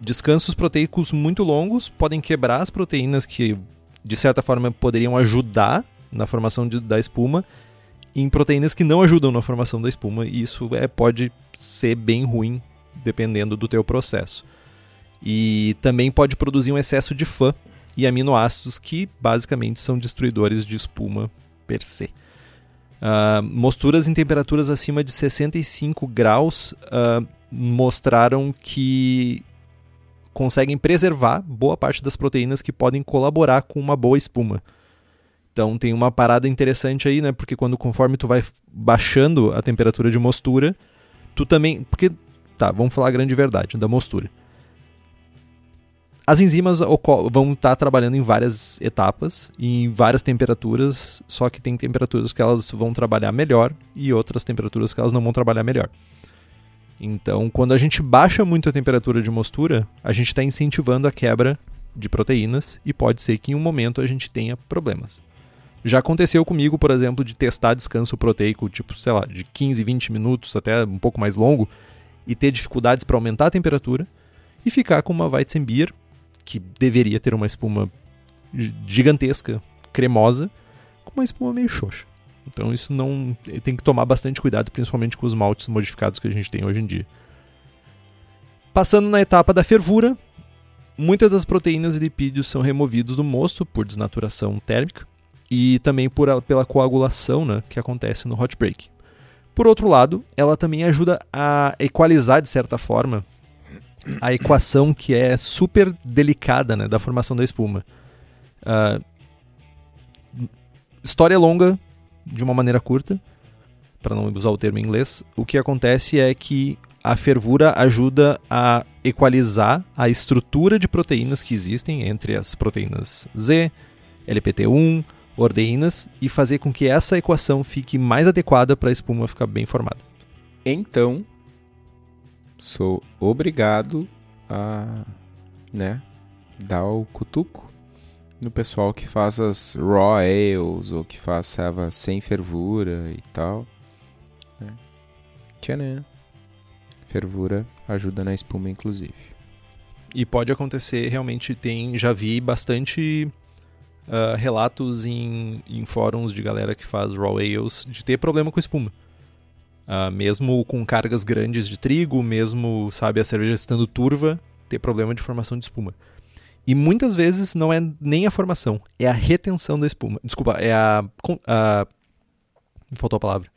Descansos proteicos muito longos podem quebrar as proteínas que, de certa forma, poderiam ajudar na formação de, da espuma em proteínas que não ajudam na formação da espuma, e isso é, pode ser bem ruim dependendo do teu processo. E também pode produzir um excesso de fã, e aminoácidos que basicamente são destruidores de espuma per se. Uh, mosturas em temperaturas acima de 65 graus uh, mostraram que conseguem preservar boa parte das proteínas que podem colaborar com uma boa espuma. Então tem uma parada interessante aí, né? Porque quando conforme tu vai baixando a temperatura de mostura, tu também, porque tá, vamos falar a grande verdade da mostura. As enzimas vão estar tá trabalhando em várias etapas, em várias temperaturas, só que tem temperaturas que elas vão trabalhar melhor e outras temperaturas que elas não vão trabalhar melhor. Então, quando a gente baixa muito a temperatura de mostura, a gente está incentivando a quebra de proteínas e pode ser que em um momento a gente tenha problemas. Já aconteceu comigo, por exemplo, de testar descanso proteico, tipo, sei lá, de 15, 20 minutos até um pouco mais longo, e ter dificuldades para aumentar a temperatura e ficar com uma Weizenbier que deveria ter uma espuma gigantesca, cremosa, com uma espuma meio xoxa. Então isso não tem que tomar bastante cuidado, principalmente com os maltes modificados que a gente tem hoje em dia. Passando na etapa da fervura, muitas das proteínas e lipídios são removidos do mosto por desnaturação térmica e também por, pela coagulação né, que acontece no hot break. Por outro lado, ela também ajuda a equalizar de certa forma a equação que é super delicada né, da formação da espuma. Uh, história longa, de uma maneira curta, para não usar o termo em inglês, o que acontece é que a fervura ajuda a equalizar a estrutura de proteínas que existem entre as proteínas Z, LPT1, ordeínas e fazer com que essa equação fique mais adequada para a espuma ficar bem formada. Então, sou obrigado a, né, dar o cutuco, no pessoal que faz as raw ales ou que faz ceva sem fervura e tal. Né? Fervura ajuda na espuma, inclusive. E pode acontecer, realmente tem, já vi bastante uh, relatos em, em fóruns de galera que faz raw ales de ter problema com espuma. Uh, mesmo com cargas grandes de trigo, mesmo, sabe, a cerveja estando turva, ter problema de formação de espuma. E muitas vezes não é nem a formação, é a retenção da espuma. Desculpa, é a. a faltou a palavra.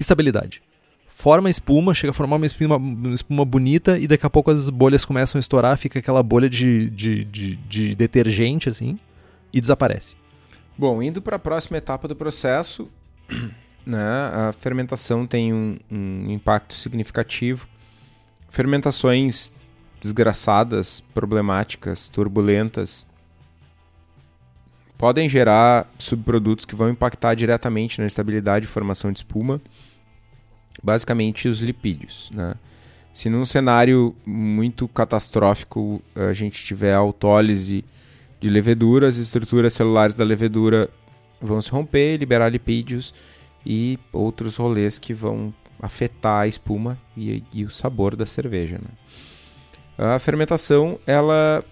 Estabilidade. Forma espuma, chega a formar uma espuma, uma espuma bonita e daqui a pouco as bolhas começam a estourar, fica aquela bolha de, de, de, de detergente assim e desaparece. Bom, indo para a próxima etapa do processo, (clears throat) né, a fermentação tem um, um impacto significativo. Fermentações desgraçadas, problemáticas, turbulentas, podem gerar subprodutos que vão impactar diretamente na estabilidade e formação de espuma, basicamente os lipídios. Né? Se num cenário muito catastrófico a gente tiver autólise de levedura, as estruturas celulares da levedura vão se romper, liberar lipídios e outros rolês que vão afetar a espuma e, e o sabor da cerveja. Né? A fermentação, ela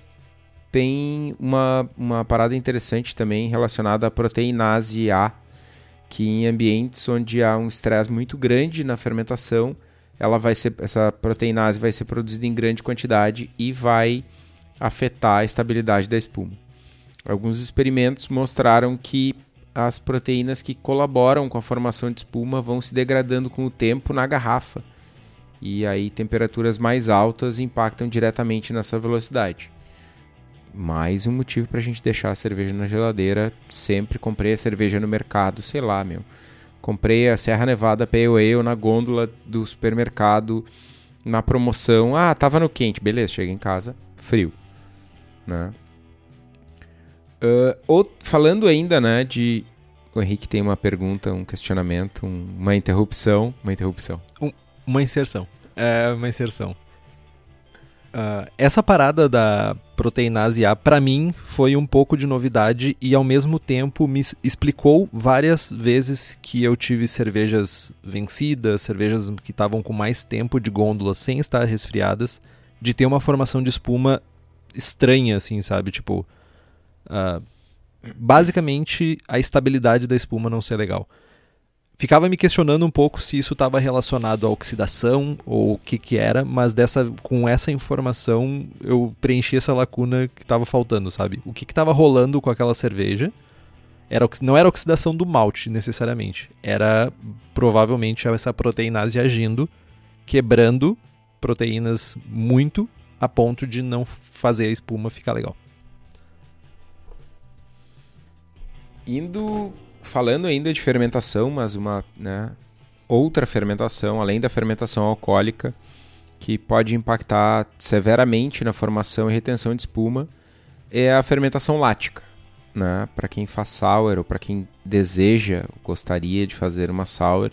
tem uma, uma parada interessante também relacionada à proteinase A, que em ambientes onde há um estresse muito grande na fermentação, ela vai ser, essa proteinase vai ser produzida em grande quantidade e vai afetar a estabilidade da espuma. Alguns experimentos mostraram que as proteínas que colaboram com a formação de espuma vão se degradando com o tempo na garrafa e aí temperaturas mais altas impactam diretamente nessa velocidade. Mais um motivo para a gente deixar a cerveja na geladeira. Sempre comprei a cerveja no mercado, sei lá, meu. Comprei a Serra Nevada Pale Ale na gôndola do supermercado na promoção. Ah, tava no quente, beleza. Chega em casa, frio, né? Uh, ou, falando ainda, né, de o Henrique tem uma pergunta, um questionamento, um, uma interrupção, uma interrupção. Um, uma inserção. É, uma inserção. Uh, essa parada da proteinase A, para mim, foi um pouco de novidade e ao mesmo tempo me explicou várias vezes que eu tive cervejas vencidas, cervejas que estavam com mais tempo de gôndola sem estar resfriadas, de ter uma formação de espuma estranha, assim, sabe? Tipo, uh, basicamente a estabilidade da espuma não ser legal ficava me questionando um pouco se isso estava relacionado à oxidação ou o que que era, mas dessa com essa informação eu preenchi essa lacuna que estava faltando, sabe? O que estava rolando com aquela cerveja? Era, não era oxidação do malte necessariamente, era provavelmente essa proteinase agindo, quebrando proteínas muito a ponto de não fazer a espuma ficar legal. Indo falando ainda de fermentação, mas uma né, outra fermentação, além da fermentação alcoólica, que pode impactar severamente na formação e retenção de espuma, é a fermentação lática. Né? Para quem faz sour ou para quem deseja, gostaria de fazer uma sour,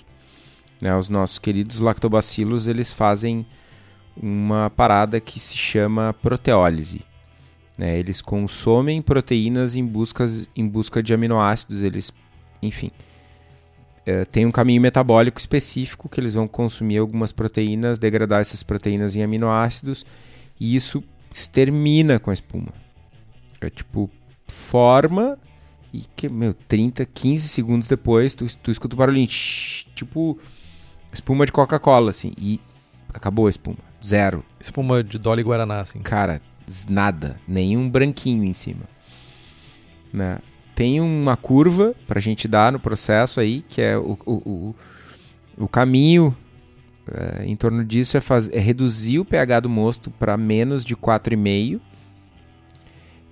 né? os nossos queridos lactobacilos eles fazem uma parada que se chama proteólise. Né? Eles consomem proteínas em, buscas, em busca de aminoácidos, eles enfim. É, tem um caminho metabólico específico que eles vão consumir algumas proteínas, degradar essas proteínas em aminoácidos e isso extermina com a espuma. É tipo, forma e que, meu, 30, 15 segundos depois tu, tu escuta o barulhinho, tipo espuma de Coca-Cola, assim, e acabou a espuma. Zero. Espuma de Dolly Guaraná, assim. Cara, nada. Nenhum branquinho em cima. Né? tem uma curva para a gente dar no processo aí, que é o, o, o, o caminho é, em torno disso é, faz, é reduzir o pH do mosto para menos de 4,5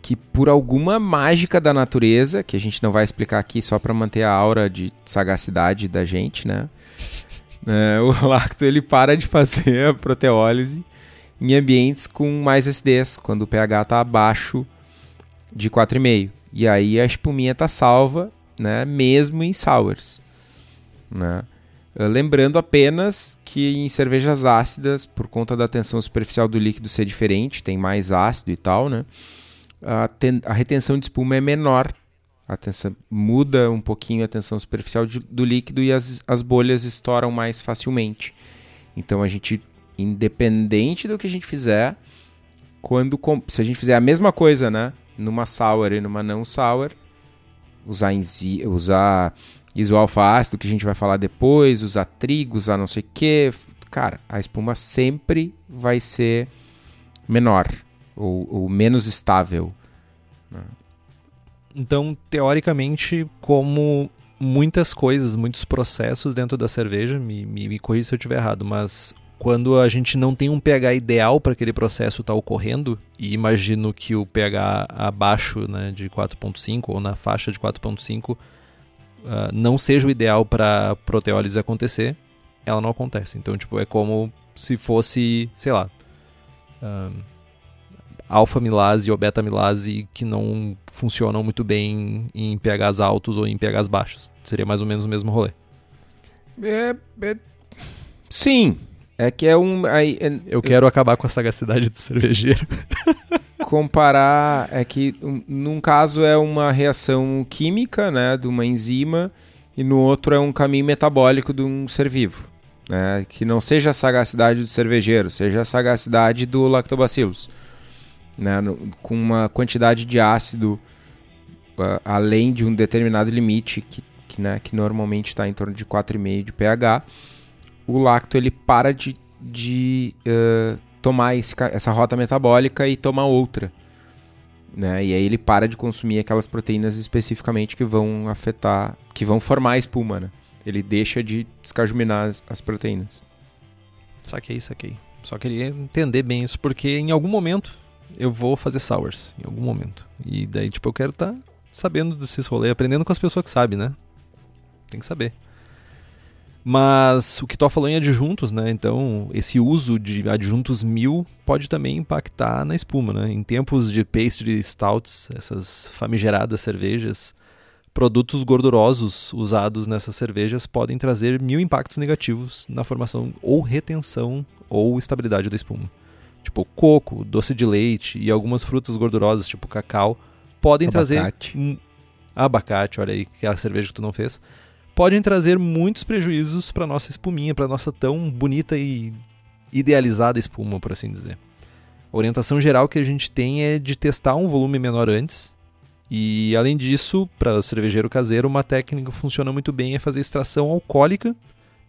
que por alguma mágica da natureza, que a gente não vai explicar aqui só para manter a aura de sagacidade da gente, né? (laughs) É, o (laughs) lacto ele para de fazer a proteólise em ambientes com mais acidez, quando o pH está abaixo de 4,5. E aí a espuminha tá salva, né, mesmo em sours, né? Eh, lembrando apenas que em cervejas ácidas, por conta da tensão superficial do líquido ser diferente, tem mais ácido e tal, né? a, a retenção de espuma é menor. A tensão, muda um pouquinho a tensão superficial de, do líquido e as, as bolhas estouram mais facilmente. Então a gente, independente do que a gente fizer, quando se a gente fizer a mesma coisa, né, numa sour e numa não sour, usar enzi, usar isoalfa-ácido que a gente vai falar depois, usar trigo, usar não sei o que, cara, a espuma sempre vai ser menor ou, ou menos estável. Né? Então, teoricamente, como muitas coisas, muitos processos dentro da cerveja, me, me, me se eu estiver errado, mas quando a gente não tem um pH ideal para aquele processo estar tá ocorrendo, e imagino que o pH abaixo né, de 4.5 ou na faixa de 4.5 uh, não seja o ideal para proteólise acontecer, ela não acontece. Então, tipo, é como se fosse, sei lá, uh, alfa-milase ou beta-milase que não funcionam muito bem em pHs altos ou em pHs baixos. Seria mais ou menos o mesmo rolê. É, é... Sim, é que é um. Aí, é, eu quero eu... acabar com a sagacidade do cervejeiro. (laughs) Comparar é que um, num caso é uma reação química, né, de uma enzima, e no outro é um caminho metabólico de um ser vivo. Né, que não seja a sagacidade do cervejeiro, seja a sagacidade do lactobacillus. Né, no, com uma quantidade de ácido uh, além de um determinado limite, que, que, né, que normalmente está em torno de 4,5 de pH o lacto ele para de, de uh, tomar esse, essa rota metabólica e toma outra. Né? E aí ele para de consumir aquelas proteínas especificamente que vão afetar, que vão formar a espuma, né? Ele deixa de descajuminar as, as proteínas. Saquei, saquei. Só queria entender bem isso, porque em algum momento eu vou fazer sours, em algum momento. E daí, tipo, eu quero estar tá sabendo desses rolês, aprendendo com as pessoas que sabem, né? Tem que saber. Mas o que tu falou em adjuntos, né? Então, esse uso de adjuntos mil pode também impactar na espuma, né? Em tempos de pastry stouts, essas famigeradas cervejas, produtos gordurosos usados nessas cervejas podem trazer mil impactos negativos na formação ou retenção ou estabilidade da espuma. Tipo coco, doce de leite e algumas frutas gordurosas, tipo cacau, podem abacate. trazer abacate, olha aí, que é a cerveja que tu não fez podem trazer muitos prejuízos para nossa espuminha, para nossa tão bonita e idealizada espuma, por assim dizer. A orientação geral que a gente tem é de testar um volume menor antes. E além disso, para cervejeiro caseiro, uma técnica que funciona muito bem é fazer extração alcoólica,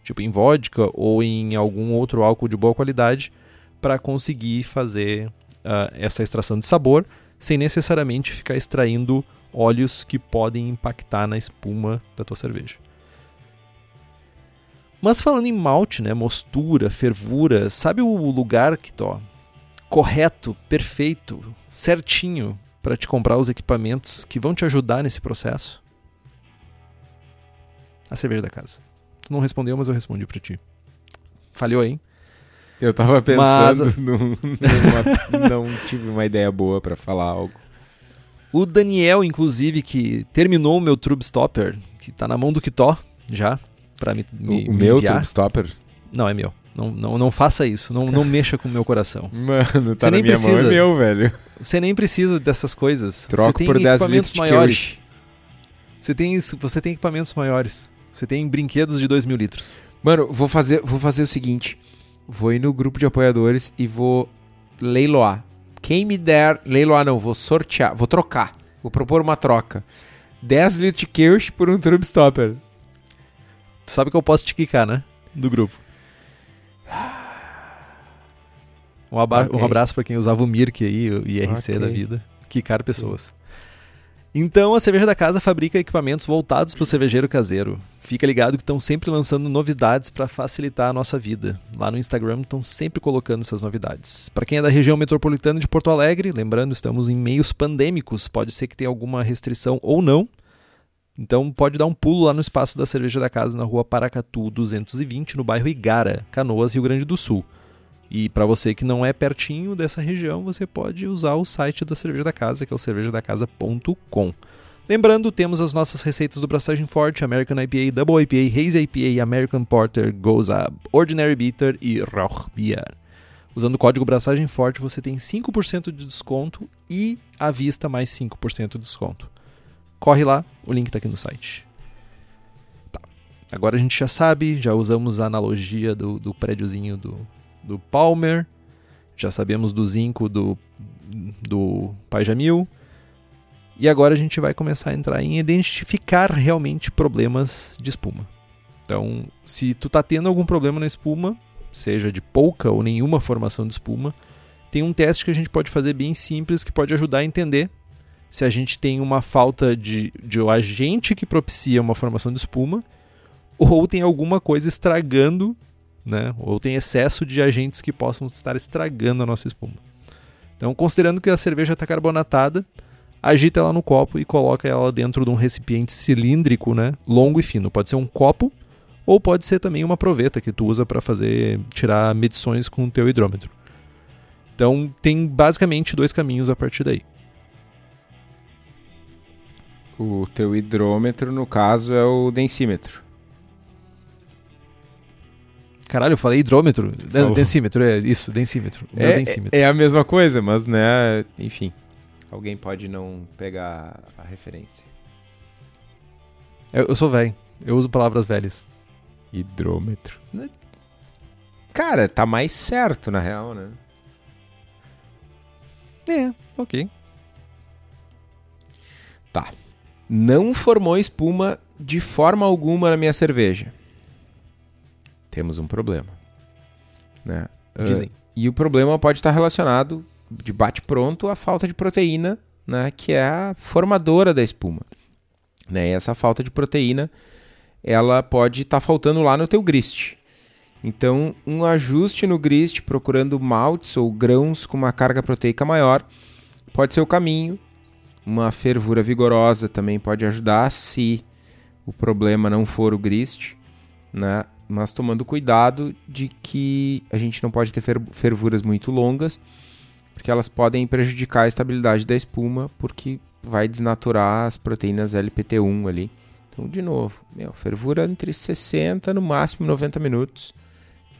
tipo em vodka ou em algum outro álcool de boa qualidade, para conseguir fazer uh, essa extração de sabor sem necessariamente ficar extraindo óleos que podem impactar na espuma da tua cerveja. Mas falando em malte, né, mostura, fervura, sabe o lugar que tó correto, perfeito, certinho para te comprar os equipamentos que vão te ajudar nesse processo? A cerveja da casa. Tu não respondeu, mas eu respondi para ti. Falhou aí? Eu tava pensando, mas... num, numa, não tive uma ideia boa para falar algo. O Daniel, inclusive, que terminou o meu Trube Stopper, que tá na mão do Kitó já, para me, me, o, me meu enviar. Stopper? Não, é meu. Não, não, não faça isso. Não, não (laughs) mexa com o meu coração. Mano, tá você na minha precisa, mão é meu, velho. Você nem precisa dessas coisas. Troco por 10 litros maiores. Você tem, você tem equipamentos maiores. Você tem brinquedos de 2 mil litros. Mano, vou fazer, vou fazer o seguinte. Vou ir no grupo de apoiadores e vou leiloar. Quem me der... Leiloar não, vou sortear. Vou trocar. Vou propor uma troca. 10 litros de Kirsch por um Trube Stopper. Tu sabe que eu posso te quicar, né? Do grupo. Um, okay. um abraço para quem usava o Mirk aí, o IRC okay. da vida. Quicar pessoas. Então, a Cerveja da Casa fabrica equipamentos voltados para o cervejeiro caseiro. Fica ligado que estão sempre lançando novidades para facilitar a nossa vida. Lá no Instagram estão sempre colocando essas novidades. Para quem é da região metropolitana de Porto Alegre, lembrando, estamos em meios pandêmicos, pode ser que tenha alguma restrição ou não. Então pode dar um pulo lá no espaço da Cerveja da Casa na rua Paracatu 220, no bairro Igara, Canoas, Rio Grande do Sul. E para você que não é pertinho dessa região, você pode usar o site da Cerveja da Casa, que é o cervejadacasa.com. Lembrando, temos as nossas receitas do Braçagem Forte, American IPA, Double IPA, Hazy IPA, American Porter, Goza, Ordinary Bitter e Rauch Beer. Usando o código Braçagem Forte, você tem 5% de desconto e à vista mais 5% de desconto. Corre lá, o link está aqui no site. Tá. Agora a gente já sabe, já usamos a analogia do, do prédiozinho do, do Palmer, já sabemos do zinco do, do Pai Jamil, e agora a gente vai começar a entrar em identificar realmente problemas de espuma. Então, se tu tá tendo algum problema na espuma, seja de pouca ou nenhuma formação de espuma, tem um teste que a gente pode fazer bem simples que pode ajudar a entender se a gente tem uma falta de, de um agente que propicia uma formação de espuma ou tem alguma coisa estragando, né? ou tem excesso de agentes que possam estar estragando a nossa espuma. Então, considerando que a cerveja está carbonatada, agita ela no copo e coloca ela dentro de um recipiente cilíndrico, né? longo e fino. Pode ser um copo ou pode ser também uma proveta que tu usa para fazer tirar medições com o teu hidrômetro. Então tem basicamente dois caminhos a partir daí. O teu hidrômetro, no caso, é o densímetro. Caralho, eu falei hidrômetro. Oh. Densímetro, é isso, densímetro. É, densímetro. é a mesma coisa, mas, né, enfim. Alguém pode não pegar a referência. Eu, eu sou velho. Eu uso palavras velhas. Hidrômetro. Cara, tá mais certo na real, né? É, ok. Tá. Não formou espuma de forma alguma na minha cerveja. Temos um problema. Né? Dizem. Uh, e o problema pode estar relacionado, de bate-pronto, à falta de proteína, né? que é a formadora da espuma. Né? E essa falta de proteína ela pode estar tá faltando lá no teu grist. Então, um ajuste no grist procurando maltes ou grãos com uma carga proteica maior pode ser o caminho. Uma fervura vigorosa também pode ajudar se o problema não for o grist, né? Mas tomando cuidado de que a gente não pode ter fervuras muito longas, porque elas podem prejudicar a estabilidade da espuma, porque vai desnaturar as proteínas LPT1 ali então, de novo, meu, fervura entre 60 no máximo 90 minutos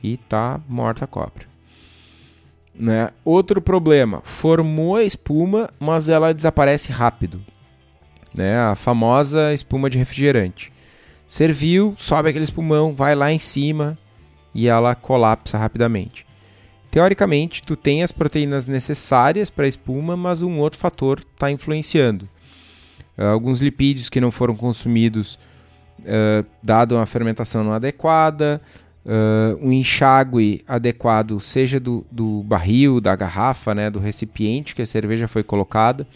e tá morta a cobra. Né? Outro problema, formou a espuma, mas ela desaparece rápido. Né? A famosa espuma de refrigerante. Serviu, sobe aquele espumão, vai lá em cima e ela colapsa rapidamente. Teoricamente, tu tem as proteínas necessárias para a espuma, mas um outro fator está influenciando. Uh, alguns lipídios que não foram consumidos uh, dado uma fermentação não adequada, uh, um enxágue adequado, seja do, do barril, da garrafa, né, do recipiente que a cerveja foi colocada,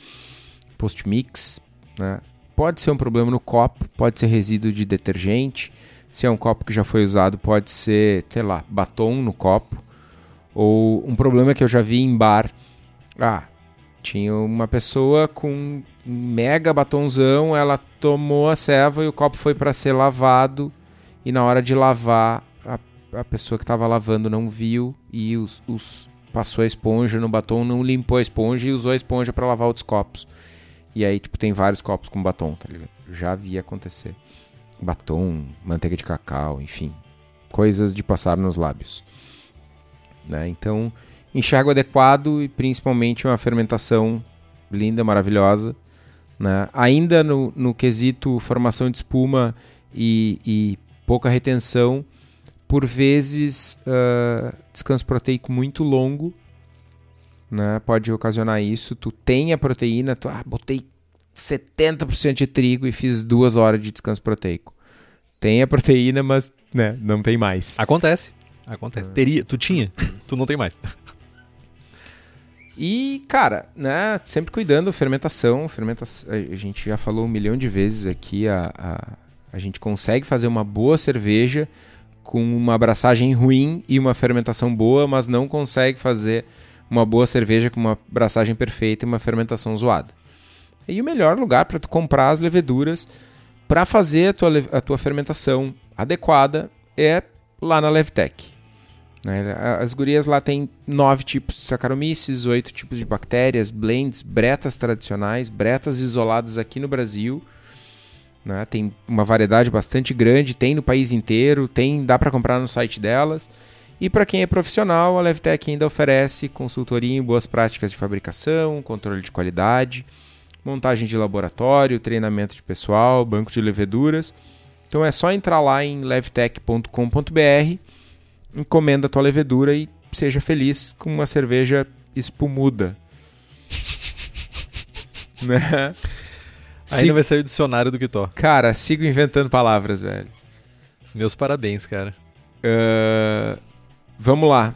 post-mix, né, pode ser um problema no copo, pode ser resíduo de detergente, se é um copo que já foi usado, pode ser, sei lá, batom no copo, ou um problema que eu já vi em bar, ah, tinha uma pessoa com mega batonzão, ela tomou a ceva e o copo foi para ser lavado. E na hora de lavar a, pessoa que estava lavando não viu e os, os, passou a esponja no batom, não limpou a esponja e usou a esponja para lavar outros copos. E aí, tipo, tem vários copos com batom, tá ligado? Já vi acontecer. Batom, manteiga de cacau, enfim. Coisas de passar nos lábios. Né? Então, enxergo adequado e principalmente uma fermentação linda, maravilhosa. Né? Ainda no, no quesito formação de espuma e, e pouca retenção, por vezes uh, descanso proteico muito longo né? pode ocasionar isso. Tu tem a proteína, tu ah, botei 70% de trigo e fiz duas horas de descanso proteico. Tem a proteína, mas né, não tem mais. Acontece. Acontece. Teria, tu tinha, tu não tem mais. E, cara, né, sempre cuidando, fermentação, fermentação, a gente já falou um milhão de vezes aqui, a, a, a gente consegue fazer uma boa cerveja com uma abraçagem ruim e uma fermentação boa, mas não consegue fazer uma boa cerveja com uma abraçagem perfeita e uma fermentação zoada. E o melhor lugar para tu comprar as leveduras para fazer a tua, a tua fermentação adequada é lá na Levtech. Né? As gurias lá tem nove tipos de Saccharomyces, oito tipos de bactérias, blends, bretas tradicionais, bretas isoladas aqui no Brasil. Né? Tem uma variedade bastante grande, tem no país inteiro, tem dá para comprar no site delas. E para quem é profissional, a Levtech ainda oferece consultoria em boas práticas de fabricação, controle de qualidade, montagem de laboratório, treinamento de pessoal, banco de leveduras. Então é só entrar lá em levtech.com.br, encomenda a tua levedura e seja feliz com uma cerveja espumuda. (laughs) né? Ainda vai sair o dicionário do Kitó. Cara, sigo inventando palavras, velho. Meus parabéns, cara. Uh, vamos lá.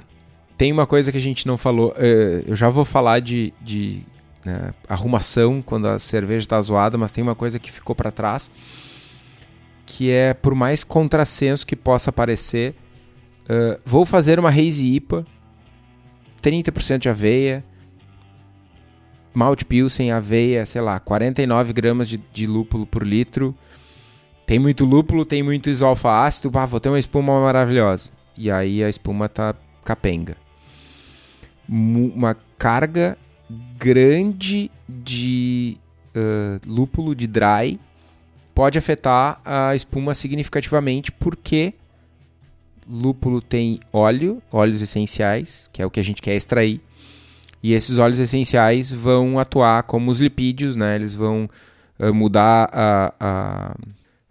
Tem uma coisa que a gente não falou. Uh, eu já vou falar de, de né, arrumação quando a cerveja está zoada, mas tem uma coisa que ficou para trás. Que é, por mais contrassenso que possa parecer, uh, vou fazer uma Hazy IPA, 30% de aveia, malte pilsen, aveia, sei lá, 49 gramas de, de lúpulo por litro. Tem muito lúpulo, tem muito isoalfa ácido, ah, vou ter uma espuma maravilhosa. E aí a espuma tá capenga. Uma carga grande de uh, lúpulo de dry pode afetar a espuma significativamente porque lúpulo tem óleo, óleos essenciais, que é o que a gente quer extrair, e esses óleos essenciais vão atuar como os lipídios, né? Eles vão uh, mudar a, a,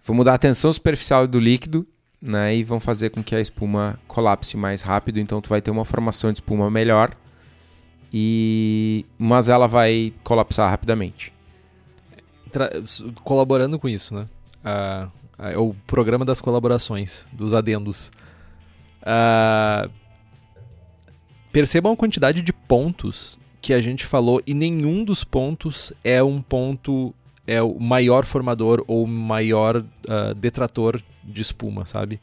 vão mudar a tensão superficial do líquido, né? E vão fazer com que a espuma colapse mais rápido. Então tu vai ter uma formação de espuma melhor, e mas ela vai colapsar rapidamente. Tra colaborando com isso, né? Uh, é o programa das colaborações, dos adendos. Uh, percebam a quantidade de pontos que a gente falou e nenhum dos pontos é um ponto é o maior formador ou maior uh, detrator de espuma, sabe?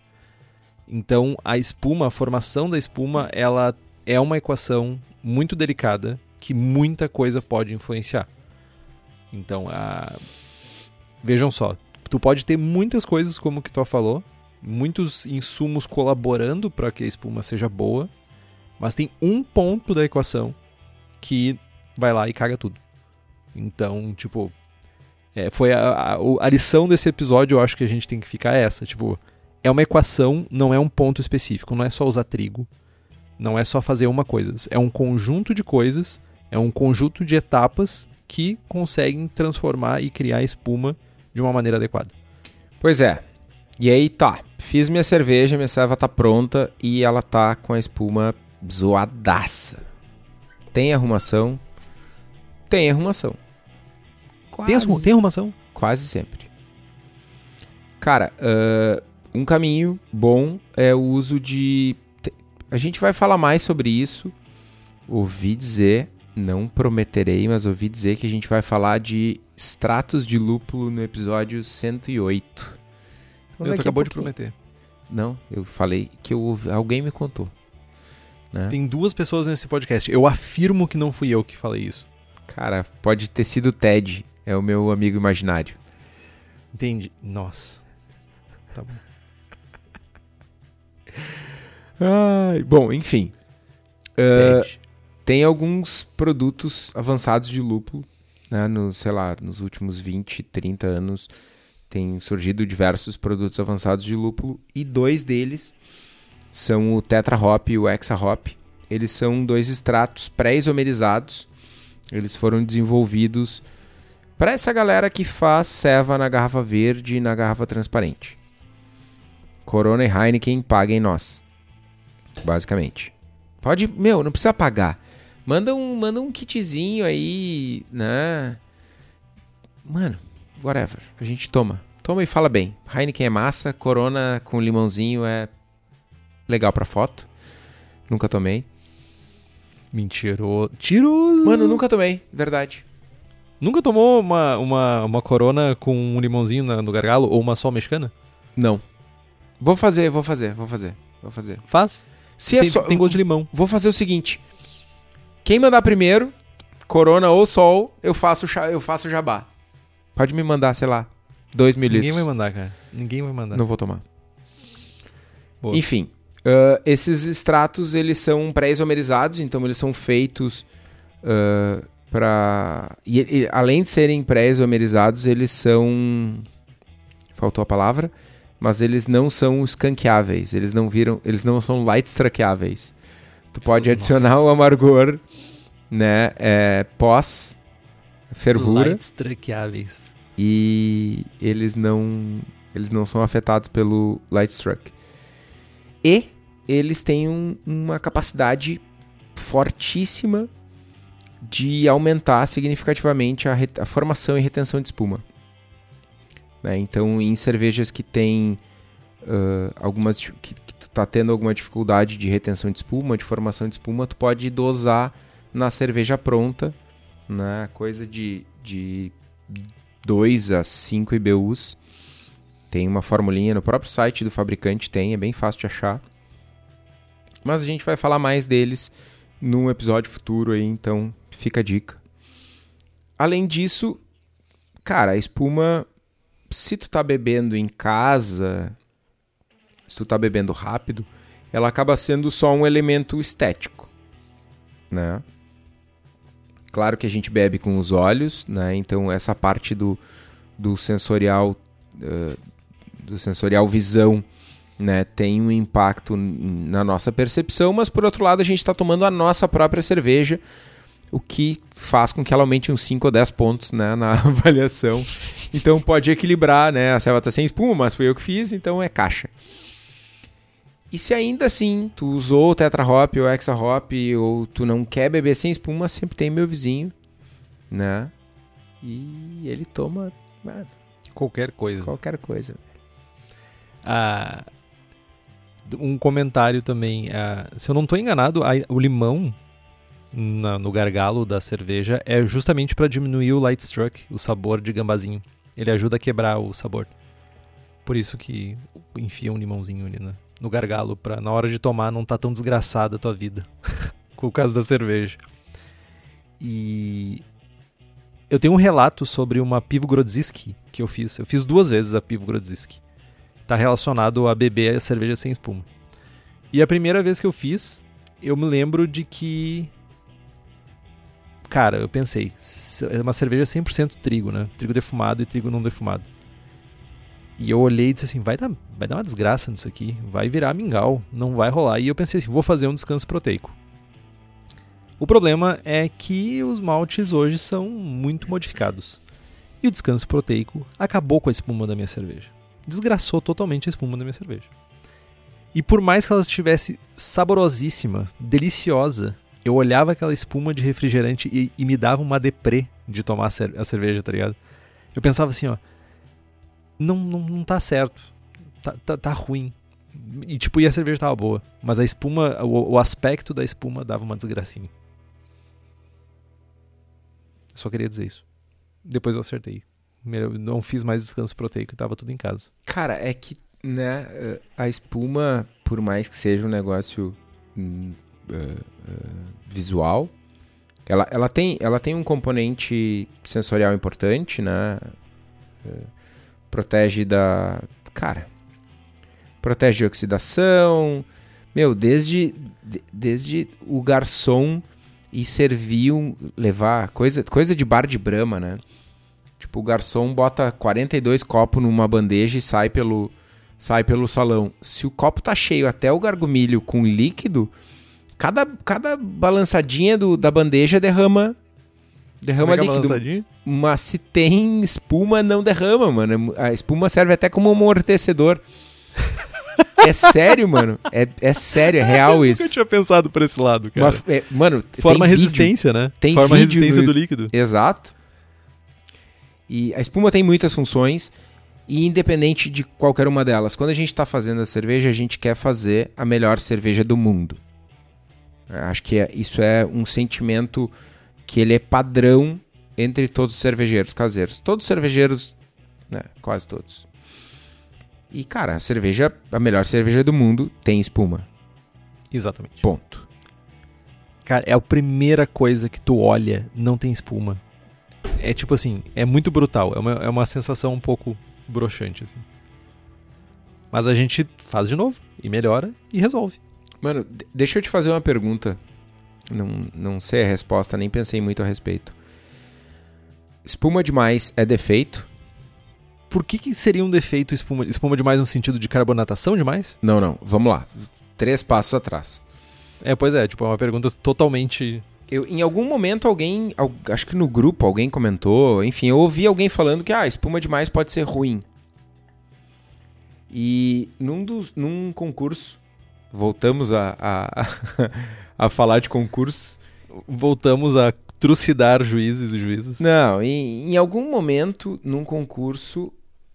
Então a espuma, a formação da espuma, ela é uma equação muito delicada que muita coisa pode influenciar. Então, vejam só, tu pode ter muitas coisas como que tu falou, muitos insumos colaborando para que a espuma seja boa, mas tem um ponto da equação que vai lá e caga tudo. Então, tipo, é, foi a, a, a, lição desse episódio, eu acho que a gente tem que ficar essa. Tipo, é uma equação, não é um ponto específico. Não é só usar trigo. Não é só fazer uma coisa. É um conjunto de coisas, é um conjunto de etapas que conseguem transformar e criar espuma de uma maneira adequada. Pois é. E aí tá, fiz minha cerveja, minha serva tá pronta e ela tá com a espuma zoadaça. Tem arrumação? Tem arrumação. Quase, tem, tem arrumação? Quase sempre. Cara, uh, um caminho bom é o uso de. A gente vai falar mais sobre isso. Ouvi dizer, não prometerei, mas ouvi dizer que a gente vai falar de extratos de lúpulo no episódio 108. Então, eu acabou de prometer. Não, eu falei que eu, alguém me contou. Né? Tem duas pessoas nesse podcast. Eu afirmo que não fui eu que falei isso. Cara, pode ter sido o Ted. É o meu amigo imaginário. Entendi. Nossa. Tá bom. (laughs) Ai, bom, enfim. Uh, tem alguns produtos avançados de lúpulo, né, no, sei lá, nos últimos 20, 30 anos tem surgido diversos produtos avançados de lúpulo e dois deles são o Tetra Hop e o Hexa Hop. Eles são dois extratos pré-isomerizados. Eles foram desenvolvidos para essa galera que faz ceva na garrafa verde e na garrafa transparente. Corona e Heineken paguem nós. Basicamente. Pode, meu, não precisa pagar. Manda um, manda um kitzinho aí, né? Mano, whatever. A gente toma. Toma e fala bem. Heineken é massa, Corona com limãozinho é legal pra foto. Nunca tomei. Mentiroso. Tiroso. Mano, nunca tomei, verdade. Nunca tomou uma, uma, uma corona com um limãozinho no gargalo ou uma sol mexicana? Não. Vou fazer, vou fazer, vou fazer. Vou fazer. Faz. Se é tem, é só, tem gosto de limão. Vou fazer o seguinte. Quem mandar primeiro, corona ou sol, eu faço, eu faço jabá. Pode me mandar, sei lá, dois mil Ninguém litros. vai mandar, cara. Ninguém vai mandar. Não vou tomar. Boa. Enfim, Uh, esses extratos eles são pré-isomerizados, então eles são feitos uh, para. E, e, além de serem pré-isomerizados, eles são. Faltou a palavra. mas eles não são skankeáveis, eles não viram, eles não são light struckáveis. Tu pode Nossa. adicionar o amargor, né, é, pós fervura Lights traqueáveis. e eles não eles não são afetados pelo light struck. E eles têm um- uma capacidade fortíssima de aumentar significativamente a, a formação e retenção de espuma. Né? Então, em cervejas que tem ah, algumas que, que tu tá tendo alguma dificuldade de retenção de espuma, de formação de espuma, tu pode dosar na cerveja pronta, né? Coisa de, de 2 a 5 IBUs. Tem uma formulinha no próprio site do fabricante, tem, é bem fácil de achar. Mas a gente vai falar mais deles num episódio futuro aí, então fica a dica. Além disso, cara, a espuma, se tu tá bebendo em casa, se tu tá bebendo rápido, ela acaba sendo só um elemento estético, né? Claro que a gente bebe com os olhos, né? Então essa parte do, do sensorial eh, do sensorial visão, né, tem um impacto na nossa percepção, mas por outro lado a gente está tomando a nossa própria cerveja, o que faz com que ela aumente uns 5 ou 10 pontos né, na (laughs) avaliação. Então pode equilibrar, né? A selva tá sem espuma, mas foi eu que fiz, então é caixa. E se ainda assim tu usou o Tetra Hop ou Hexa Hop ou tu não quer beber sem espuma, sempre tem meu vizinho, né? E ele toma mano, Qualquer coisa. qualquer coisa. Ah, um comentário também. ah, se eu não estou enganado, a- o limão na- no gargalo da cerveja é justamente para diminuir o light struck, o sabor de gambazinho. Ele ajuda a quebrar o sabor. Por isso que enfia um limãozinho ali na- no gargalo, pra na hora de tomar não tá tão desgraçada a tua vida. (laughs) Com o caso da cerveja. E eu tenho um relato sobre uma Pivo Grodziski que eu fiz. Eu fiz duas vezes a Pivo Grodziski tá relacionado a beber cerveja sem espuma. E a primeira vez que eu fiz, eu me lembro de que. Cara, eu pensei, é uma cerveja 100% trigo, né? Trigo defumado e trigo não defumado. E eu olhei e disse assim: vai dar, vai dar uma desgraça nisso aqui, vai virar mingau, não vai rolar. E eu pensei assim: vou fazer um descanso proteico. O problema é que os maltes hoje são muito modificados. E o descanso proteico acabou com a espuma da minha cerveja desgraçou totalmente a espuma da minha cerveja. E por mais que ela estivesse saborosíssima, deliciosa, eu olhava aquela espuma de refrigerante e, e me dava uma deprê de tomar a, cer- a cerveja, tá ligado? Eu pensava assim, ó, não, não, não tá certo, tá, tá, tá ruim. E tipo, e a cerveja tava boa, mas a espuma, o, o aspecto da espuma dava uma desgracinha. Só queria dizer isso. Depois eu acertei. Não fiz mais descanso proteico e tava tudo em casa. Cara, é que, né, eh, a espuma, por mais que seja um negócio eh, eh, visual, ela, ela, tem, ela tem um componente sensorial importante, né? Eh, protege da. Cara. Protege de oxidação. Meu, desde, de- desde o garçom ir servir, um, levar coisa, coisa de bar de brama, né? Tipo, o garçom bota 42 copos numa bandeja e sai pelo, sai pelo salão. Se o copo tá cheio até o gargumilho com líquido, cada, cada balançadinha do, da bandeja derrama derrama é líquido. Mas se tem espuma, não derrama, mano. A espuma serve até como amortecedor. é sério, mano. É, é sério, é (laughs) real Eu isso. nunca tinha pensado por esse lado, cara. Uma- é, mano, Forma tem vídeo. resistência, né? Tem Forma resistência no do líquido. Exato. E a espuma tem muitas funções, e independente de qualquer uma delas, quando a gente está fazendo a cerveja, a gente quer fazer a melhor cerveja do mundo. Eu Acho que é- isso é um sentimento que ele é padrão entre todos os cervejeiros caseiros. Todos os cervejeiros, né, quase todos. E cara, a cerveja, a melhor cerveja do mundo tem espuma. Exatamente. Ponto. Cara, é a primeira coisa que tu olha, não tem espuma. É tipo assim, é muito brutal. É uma, é uma sensação um pouco broxante, assim. Mas a gente faz de novo, e melhora, e resolve. Mano, de- deixa eu te fazer uma pergunta. Não, não sei a resposta, nem pensei muito a respeito. Espuma demais é defeito? por que, que seria um defeito espuma, espuma demais no sentido de carbonatação demais? Não, não. Vamos lá. Três passos atrás. É, pois é, tipo, é uma pergunta totalmente. Eu, em algum momento alguém, al- acho que no grupo alguém comentou, enfim, eu ouvi alguém falando que ah, espuma demais pode ser ruim. E num, dos, num concurso, voltamos a, a, a (laughs) falar de concursos. Voltamos a trucidar juízes e juízes. Não, em, em algum momento, num concurso,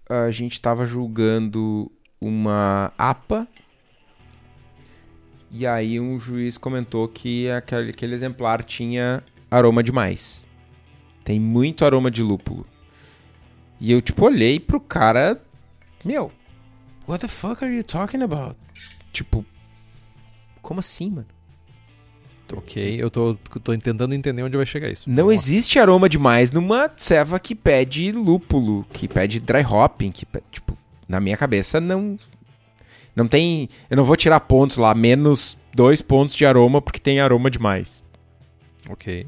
a gente estava julgando uma APA. E aí um juiz comentou que aquele, aquele exemplar tinha aroma demais. Tem muito aroma de lúpulo. E eu, tipo, olhei pro cara. Meu, what the fuck are you talking about? Tipo, como assim, mano? Ok, eu tô, tô tentando entender onde vai chegar isso. Não existe aroma demais numa ceva que pede lúpulo, que pede dry hopping, que pe- tipo, na minha cabeça não não tem, eu não vou tirar pontos lá, menos dois pontos de aroma porque tem aroma demais. Ok.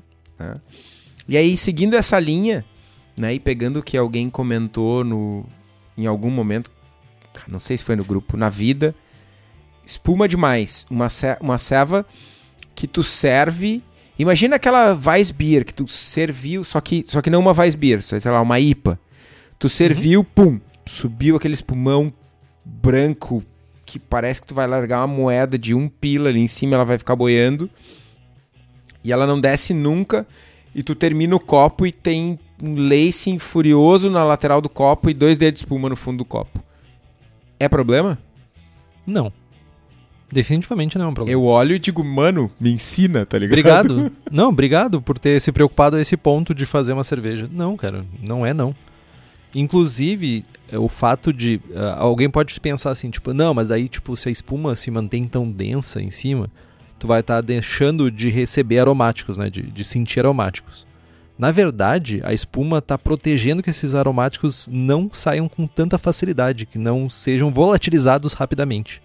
E aí seguindo essa linha, né, e pegando o que alguém comentou no em algum momento, não sei se foi no grupo, na vida, espuma demais, uma ce- uma ceva que tu serve Imagina aquela Weissbier que tu serviu, só que, só que não uma Weissbier, só, sei lá, uma IPA. Tu serviu, pum, subiu aquele espumão branco que parece que tu vai largar uma moeda de um pila ali em cima, ela vai ficar boiando. E ela não desce nunca. E tu termina o copo e tem um lacing furioso na lateral do copo e dois dedos de espuma no fundo do copo. É problema? Não. Definitivamente não é um problema. Eu olho e digo, mano, me ensina, tá ligado? Obrigado. (laughs) não, obrigado por ter se preocupado a esse ponto de fazer uma cerveja. Não, cara, não é não. Inclusive, o fato de. ah, alguém pode pensar assim, tipo, não, mas daí, tipo, se a espuma se mantém tão densa em cima, tu vai estar deixando de receber aromáticos, né? De, de sentir aromáticos. Na verdade, a espuma está protegendo que esses aromáticos não saiam com tanta facilidade, que não sejam volatilizados rapidamente.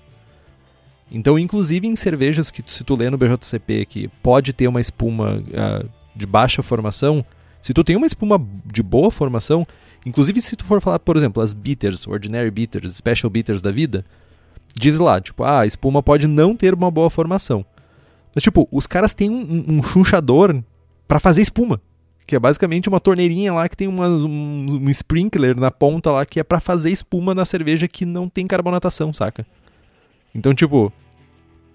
Então, inclusive em cervejas que se tu lê no BJCP que pode ter uma espuma ah, de baixa formação, se tu tem uma espuma de boa formação, inclusive se tu for falar, por exemplo, as bitters, ordinary bitters, special bitters da vida, diz lá, tipo, ah, a espuma pode não ter uma boa formação. Mas, tipo, os caras têm um, um, chunchador para fazer espuma, que é basicamente uma torneirinha lá que tem uma, um, um sprinkler na ponta lá que é para fazer espuma na cerveja que não tem carbonatação, saca? Então, tipo,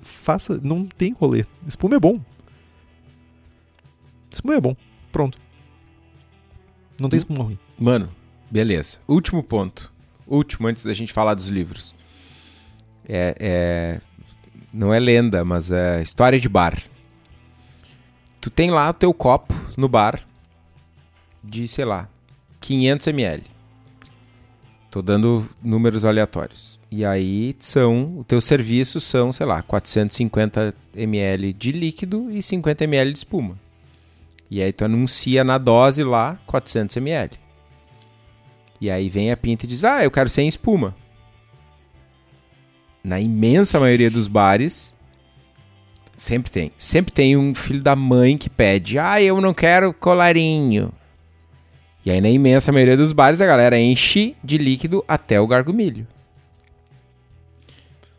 faça. Não tem rolê. Espuma é bom. Espuma é bom. Pronto. Não tem espuma ruim. Mano, beleza. Último ponto. Último, antes da gente falar dos livros. É, é- Não é lenda, mas é história de bar. Tu tem lá o teu copo no bar de, sei lá, 500 ml. Tô dando números aleatórios. E aí são, o teu serviço são, sei lá, 450 ml de líquido e 50 ml de espuma. E aí tu anuncia na dose lá 400 ml. E aí vem a pinta e diz: Ah, eu quero sem espuma. Na imensa maioria dos bares, sempre tem. Sempre tem um filho da mãe que pede: Ah, eu não quero colarinho. E aí, na imensa maioria dos bares, a galera enche de líquido até o gargumilho.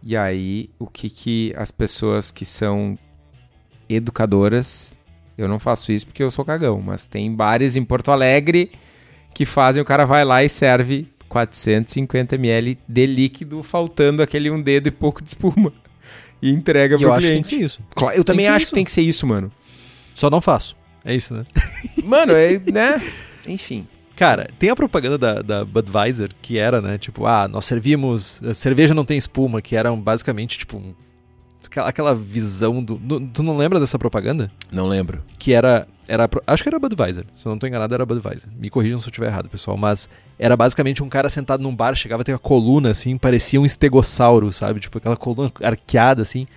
E aí, o que, que as pessoas que são educadoras. Eu não faço isso porque eu sou cagão, mas tem bares em Porto Alegre que fazem, o cara vai lá e serve 450 ml de líquido, faltando aquele um dedo e pouco de espuma. E entrega E pro eu acho que tem cliente. que ser isso. Claro, eu também que ser acho isso. que tem que ser isso, mano. Só não faço. É isso, né? (laughs) Mano, é, né? Enfim. Cara, tem a propaganda da, da Budweiser que era, né? Tipo, ah, nós servimos. a cerveja não tem espuma, que era basicamente, tipo. um- aquela- visão do. no- tu não lembra dessa propaganda? Não lembro. que era, era. Acho que era Budweiser. Se eu não tô enganado, era Budweiser. Me corrijam se eu estiver errado, pessoal. Mas era basicamente um cara sentado num bar, chegava a ter uma coluna, assim, parecia um estegossauro, sabe? Tipo aquela coluna arqueada, assim.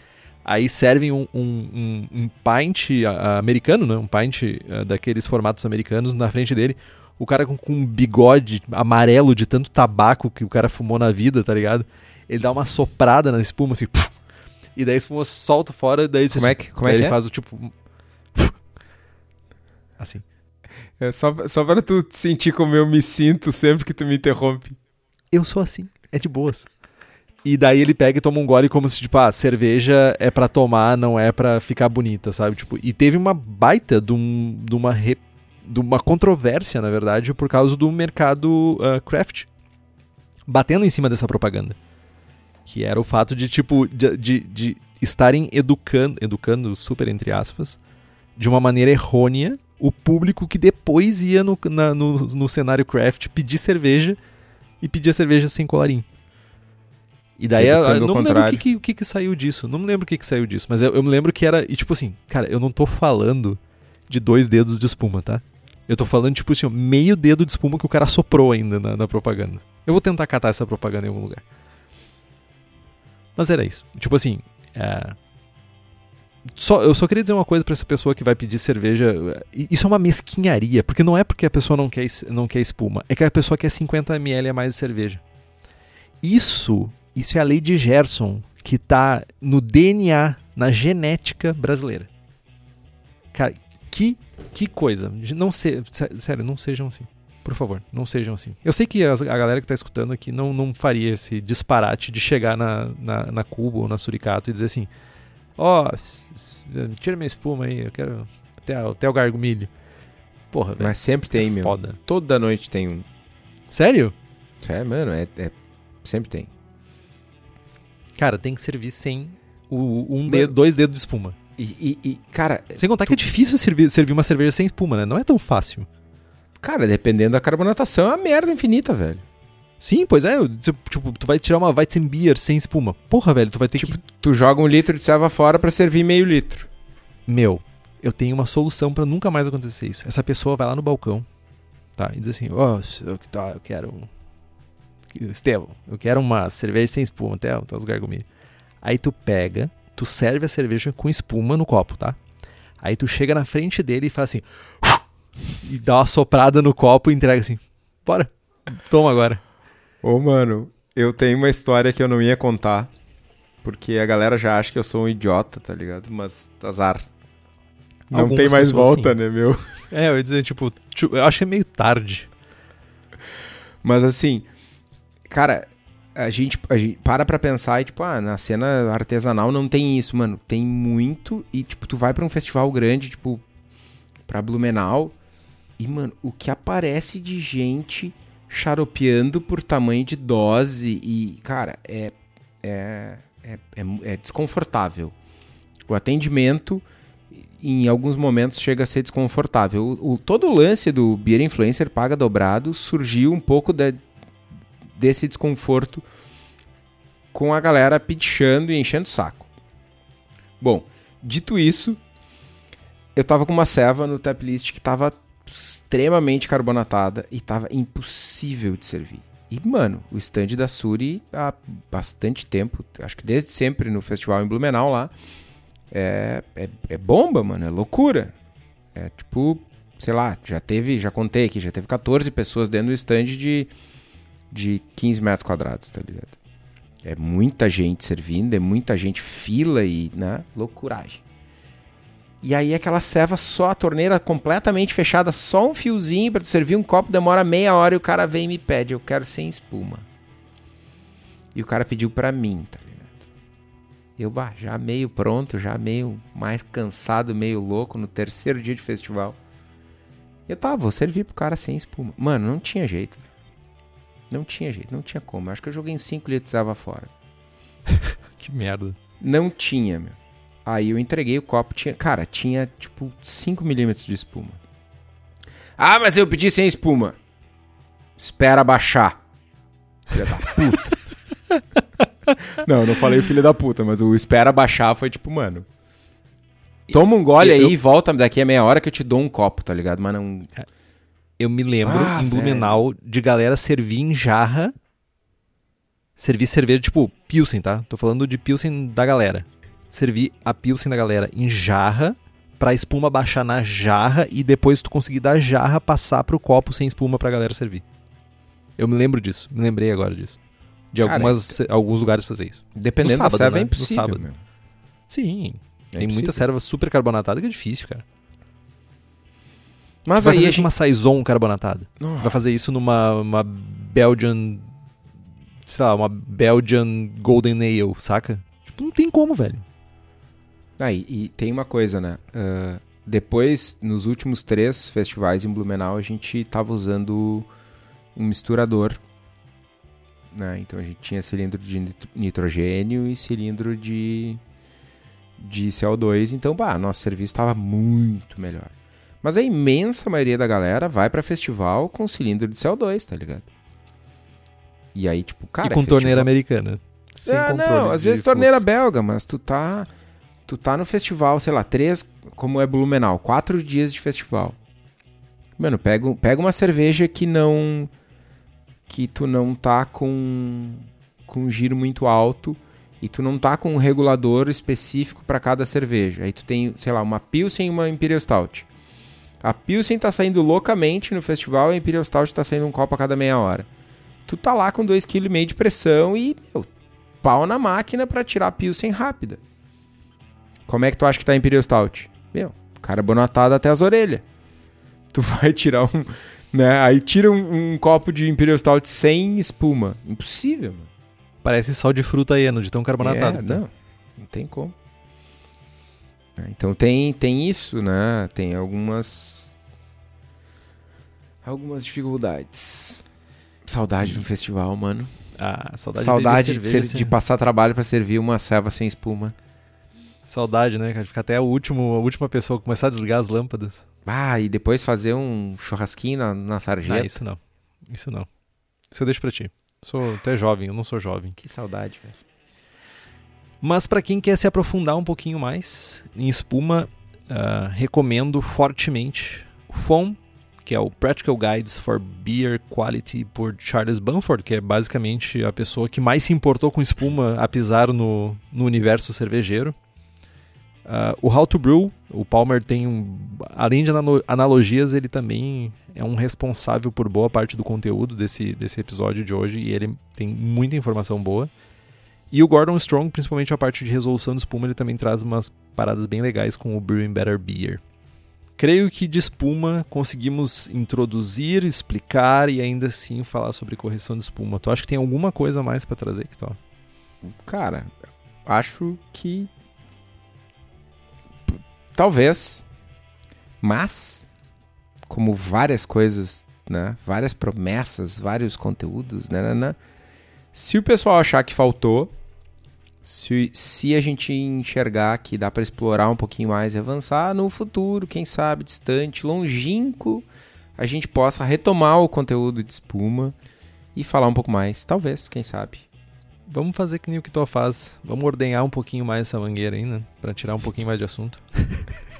Aí servem um, um, um, um pint ah, americano, né? Um pint ah, daqueles formatos americanos na frente dele. O cara com, com um bigode amarelo de tanto tabaco que o cara fumou na vida, tá ligado? Ele dá uma soprada na espuma, assim. puf, e daí a espuma solta fora, daí Como é que, como é, Daí que ele é? faz o tipo. (laughs) Assim. É só, só para tu sentir como eu me sinto sempre que tu me interrompe. Eu sou assim, é de boas. E daí ele pega e toma um gole como se, tipo, ah, cerveja é pra tomar, não é pra ficar bonita, sabe? Tipo, e teve uma baita de, um, de uma, re, de uma controvérsia, na verdade, por causa do mercado uh, craft. Batendo em cima dessa propaganda. Que era o fato de, tipo, de, de, de estarem educando, educando, super entre aspas, de uma maneira errônea, o público que depois ia no, na, no, no cenário craft pedir cerveja e pedir a cerveja sem colarinho. E daí eu, não me lembro o que, que, que, que, saiu disso. Não me lembro o que, que saiu disso. Mas eu, eu me lembro que era. E tipo assim, cara, eu não tô falando de dois dedos de espuma, tá? Eu tô falando, tipo assim, meio dedo de espuma que o cara soprou ainda na, na, propaganda. Eu vou tentar catar essa propaganda em algum lugar. Mas era isso. Tipo assim. É... Só, eu só queria dizer uma coisa para essa pessoa que vai pedir cerveja. Isso é uma mesquinharia, porque não é porque a pessoa não quer, não quer espuma, é que a pessoa quer 50ml a mais de cerveja. Isso isso é a lei de Gerson, que está no DNA, na genética brasileira. Cara, que, que coisa. Não se, sério, não sejam assim. Por favor, não sejam assim. Eu sei que a, galera que está escutando aqui não, não faria esse disparate de chegar na, na, na Cuba ou na Suricato e dizer assim: Ó, oh, tira minha espuma aí, eu quero até, até o gargumilho. Porra, velho. Mas sempre tem, é meu. Foda. Toda noite tem um. Sério? É, mano, é, é sempre tem. Cara, tem que servir sem o, um dedo, dois dedos de espuma. E, e, e cara. Sem contar tu... que é difícil servir, servir uma cerveja sem espuma, né? Não é tão fácil. Cara, dependendo da carbonatação, é uma merda infinita, velho. Sim, pois é. Tipo, tu vai tirar uma Weizenbier sem espuma. Porra, velho, tu vai ter tipo, que. Tu joga um litro de serva fora para servir meio litro. Meu, eu tenho uma solução para nunca mais acontecer isso. Essa pessoa vai lá no balcão, tá? E diz assim: Ó, oh, eu, tá, eu quero Estevão, eu quero uma cerveja sem espuma, até os gargumilhos. Aí tu pega, tu serve a cerveja com espuma no copo, tá? Aí tu chega na frente dele e faz assim. E dá uma soprada no copo e entrega assim. Bora, toma agora. Ô, mano, eu tenho uma história que eu não ia contar. Porque a galera já acha que eu sou um idiota, tá ligado? Mas azar. Não Algumas tem mais volta, sim. né, meu? É, eu ia dizer, tipo, eu acho que é meio tarde. Mas assim, Cara, a gente, a gente para pra pensar e, tipo, ah, na cena artesanal não tem isso, mano. Tem muito e, tipo, tu vai pra um festival grande, tipo, pra Blumenau e, mano, o que aparece de gente xaropeando por tamanho de dose e, cara, é, é, é, é, é desconfortável. O atendimento, em alguns momentos, chega a ser desconfortável. O, o, todo o lance do Beer Influencer paga dobrado surgiu um pouco desse desconforto com a galera pitchando e enchendo o saco. Bom, dito isso, eu tava com uma ceva no tap list que tava extremamente carbonatada e tava impossível de servir. E, mano, o stand da Suri há bastante tempo, acho que desde sempre no festival em Blumenau lá, é, é, é bomba, mano, é loucura. É tipo, sei lá, já teve, já contei aqui, já teve 14 pessoas dentro do stand de de 15 metros quadrados, tá ligado? É muita gente servindo, é muita gente fila e, né, loucuragem. E aí aquela ceva só a torneira completamente fechada, só um fiozinho para servir um copo, demora meia hora e o cara vem e me pede, eu quero sem espuma. E o cara pediu para mim, tá ligado? Eu, bah, já meio pronto, já meio mais cansado, meio louco no terceiro dia de festival. Eu tava, vou servir pro cara sem espuma. Mano, não tinha jeito. Não tinha jeito, não tinha como. Eu acho que eu joguei uns 5 litros de água fora. (laughs) que merda. Não tinha, meu. Aí eu entreguei o copo, tinha, cara, tinha tipo 5 milímetros de espuma. Ah, mas eu pedi sem espuma. Espera baixar. Filha da puta. (laughs) não, eu não falei filho da puta, mas o espera baixar foi tipo, mano. Toma um gole eu, aí e volta daqui a meia hora que eu te dou um copo, tá ligado? Mas não. É, eu me lembro ah, em Blumenau velho. de galera servir em jarra. Servir cerveja tipo Pilsen, tá? Tô falando de Pilsen da galera. Servir a Pilsen da galera em jarra pra espuma baixar na jarra e depois tu conseguir da jarra passar pro copo sem espuma pra galera servir. Eu me lembro disso, me lembrei agora disso. De Cara, algumas, é... alguns lugares fazer isso. Dependendo no sábado, da serva né? é impossível, no sábado. Meu. Sim, é tem muita serva super carbonatada que é difícil, cara. Mas vai fazer gente... numa saison carbonatada. Vai fazer isso numa uma Belgian sei lá, uma Belgian Golden Ale, saca? Tipo, não tem como, velho. Ah, e, e tem uma coisa, né? Uh, depois, nos últimos três festivais em Blumenau, a gente tava usando um misturador. Né? Então a gente tinha cilindro de nitrogênio e cilindro de, de CO2. Então, bah, nosso serviço estava muito melhor. Mas a imensa maioria da galera vai para festival com cilindro de CO2, tá ligado? E aí, tipo, cara. E com festival... torneira americana. Sem é, não, às vezes fluxo. torneira belga, mas tu tá. Tu tá no festival, sei lá, três, como é Blumenau, quatro dias de festival. Mano, pega, pega uma cerveja que não. que tu não tá com. com um giro muito alto e tu não tá com um regulador específico para cada cerveja. Aí tu tem, sei lá, uma Pilsen e uma Imperial Stout. A Pilsen tá saindo loucamente no festival e a Imperial Stout tá saindo um copo a cada meia hora tu tá lá com 2,5 kg de pressão e, meu, pau na máquina para tirar a Pilsen rápida. Como é que tu acha que tá a Imperial Stout? Meu, carbonatado até as orelhas. (laughs) Tu vai tirar um, né? Aí tira um, um copo de Imperial Stout sem espuma. Impossível, mano. Parece sal de fruta aí, de tão carbonatado. É, não, não tem como. É, então tem, tem isso, né? Tem algumas algumas dificuldades. Saudade do festival, mano. Ah, saudade, saudade de, de, de, passar trabalho para servir uma serva sem espuma. Saudade, né, cara? Ficar até a, último, a última pessoa começar a desligar as lâmpadas. Ah, e depois fazer um churrasquinho na, na sarjeta. Ah, isso não. Isso não. Isso eu deixo pra ti. Sou, tu é jovem, eu não sou jovem. Que saudade, velho. Mas para quem quer se aprofundar um pouquinho mais em espuma, uh, recomendo fortemente o FOM que é o Practical Guides for Beer Quality por Charles Bamford, que é basicamente a pessoa que mais se importou com espuma a pisar no, no universo cervejeiro. Uh, o How to Brew, o Palmer tem um. Além de analogias, ele também é um responsável por boa parte do conteúdo desse, desse episódio de hoje e ele tem muita informação boa. E o Gordon Strong, principalmente a parte de resolução de espuma, ele também traz umas paradas bem legais com o Brewing Better Beer. Creio que de espuma conseguimos introduzir, explicar e ainda assim falar sobre correção de espuma. Tu acha que tem alguma coisa mais para trazer, Kito? Cara, acho que talvez, mas como várias coisas, né, várias promessas, vários conteúdos, né, né, né se o pessoal achar que faltou, se, se a gente enxergar que dá para explorar um pouquinho mais e avançar, no futuro, quem sabe, distante, longínquo, a gente possa retomar o conteúdo de espuma e falar um pouco mais. Talvez, quem sabe. Vamos fazer que nem o que tu faz. Vamos ordenhar um pouquinho mais essa mangueira ainda, para tirar um pouquinho mais de assunto. (laughs)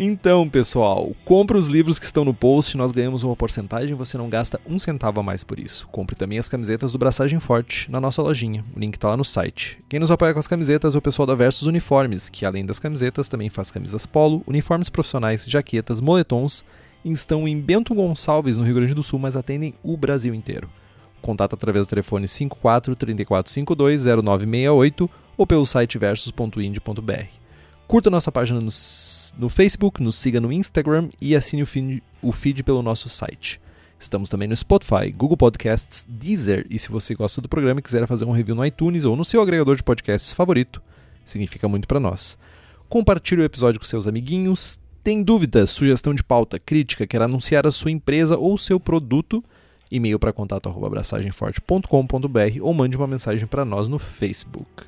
Então, pessoal, compre os livros que estão no post, nós ganhamos uma porcentagem, você não gasta um centavo a mais por isso. Compre também as camisetas do Braçagem Forte na nossa lojinha, o link está lá no site. Quem nos apoia com as camisetas é o pessoal da Versus Uniformes, que além das camisetas também faz camisas polo, uniformes profissionais, jaquetas, moletons, e estão em Bento Gonçalves, no Rio Grande do Sul, mas atendem o Brasil inteiro. Contato através do telefone 54 3452 0968 ou pelo site versus.ind.br. Curta nossa página no, no Facebook, nos siga no Instagram e assine o feed, o feed pelo nosso site. Estamos também no Spotify, Google Podcasts, Deezer e se você gosta do programa e quiser fazer um review no iTunes ou no seu agregador de podcasts favorito, significa muito para nós. Compartilhe o episódio com seus amiguinhos. Tem dúvidas, sugestão de pauta, crítica, quer anunciar a sua empresa ou seu produto? E-mail para contato@abraçagemforte.com.br ou mande uma mensagem para nós no Facebook.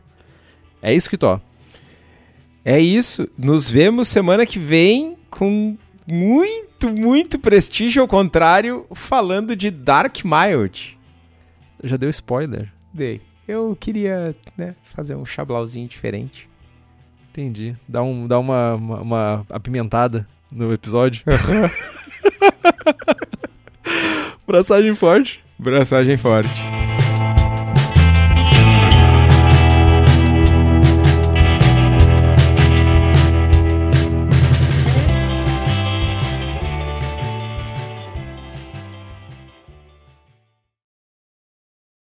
É isso que tô. É isso. Nos vemos semana que vem com muito, muito prestígio ao contrário, falando de Dark Mild. Já deu spoiler? Dei. Eu queria né, fazer um chablauzinho diferente. Entendi. Dá, um, dá uma, uma, uma apimentada no episódio. (laughs) Braçagem forte. Braçagem forte.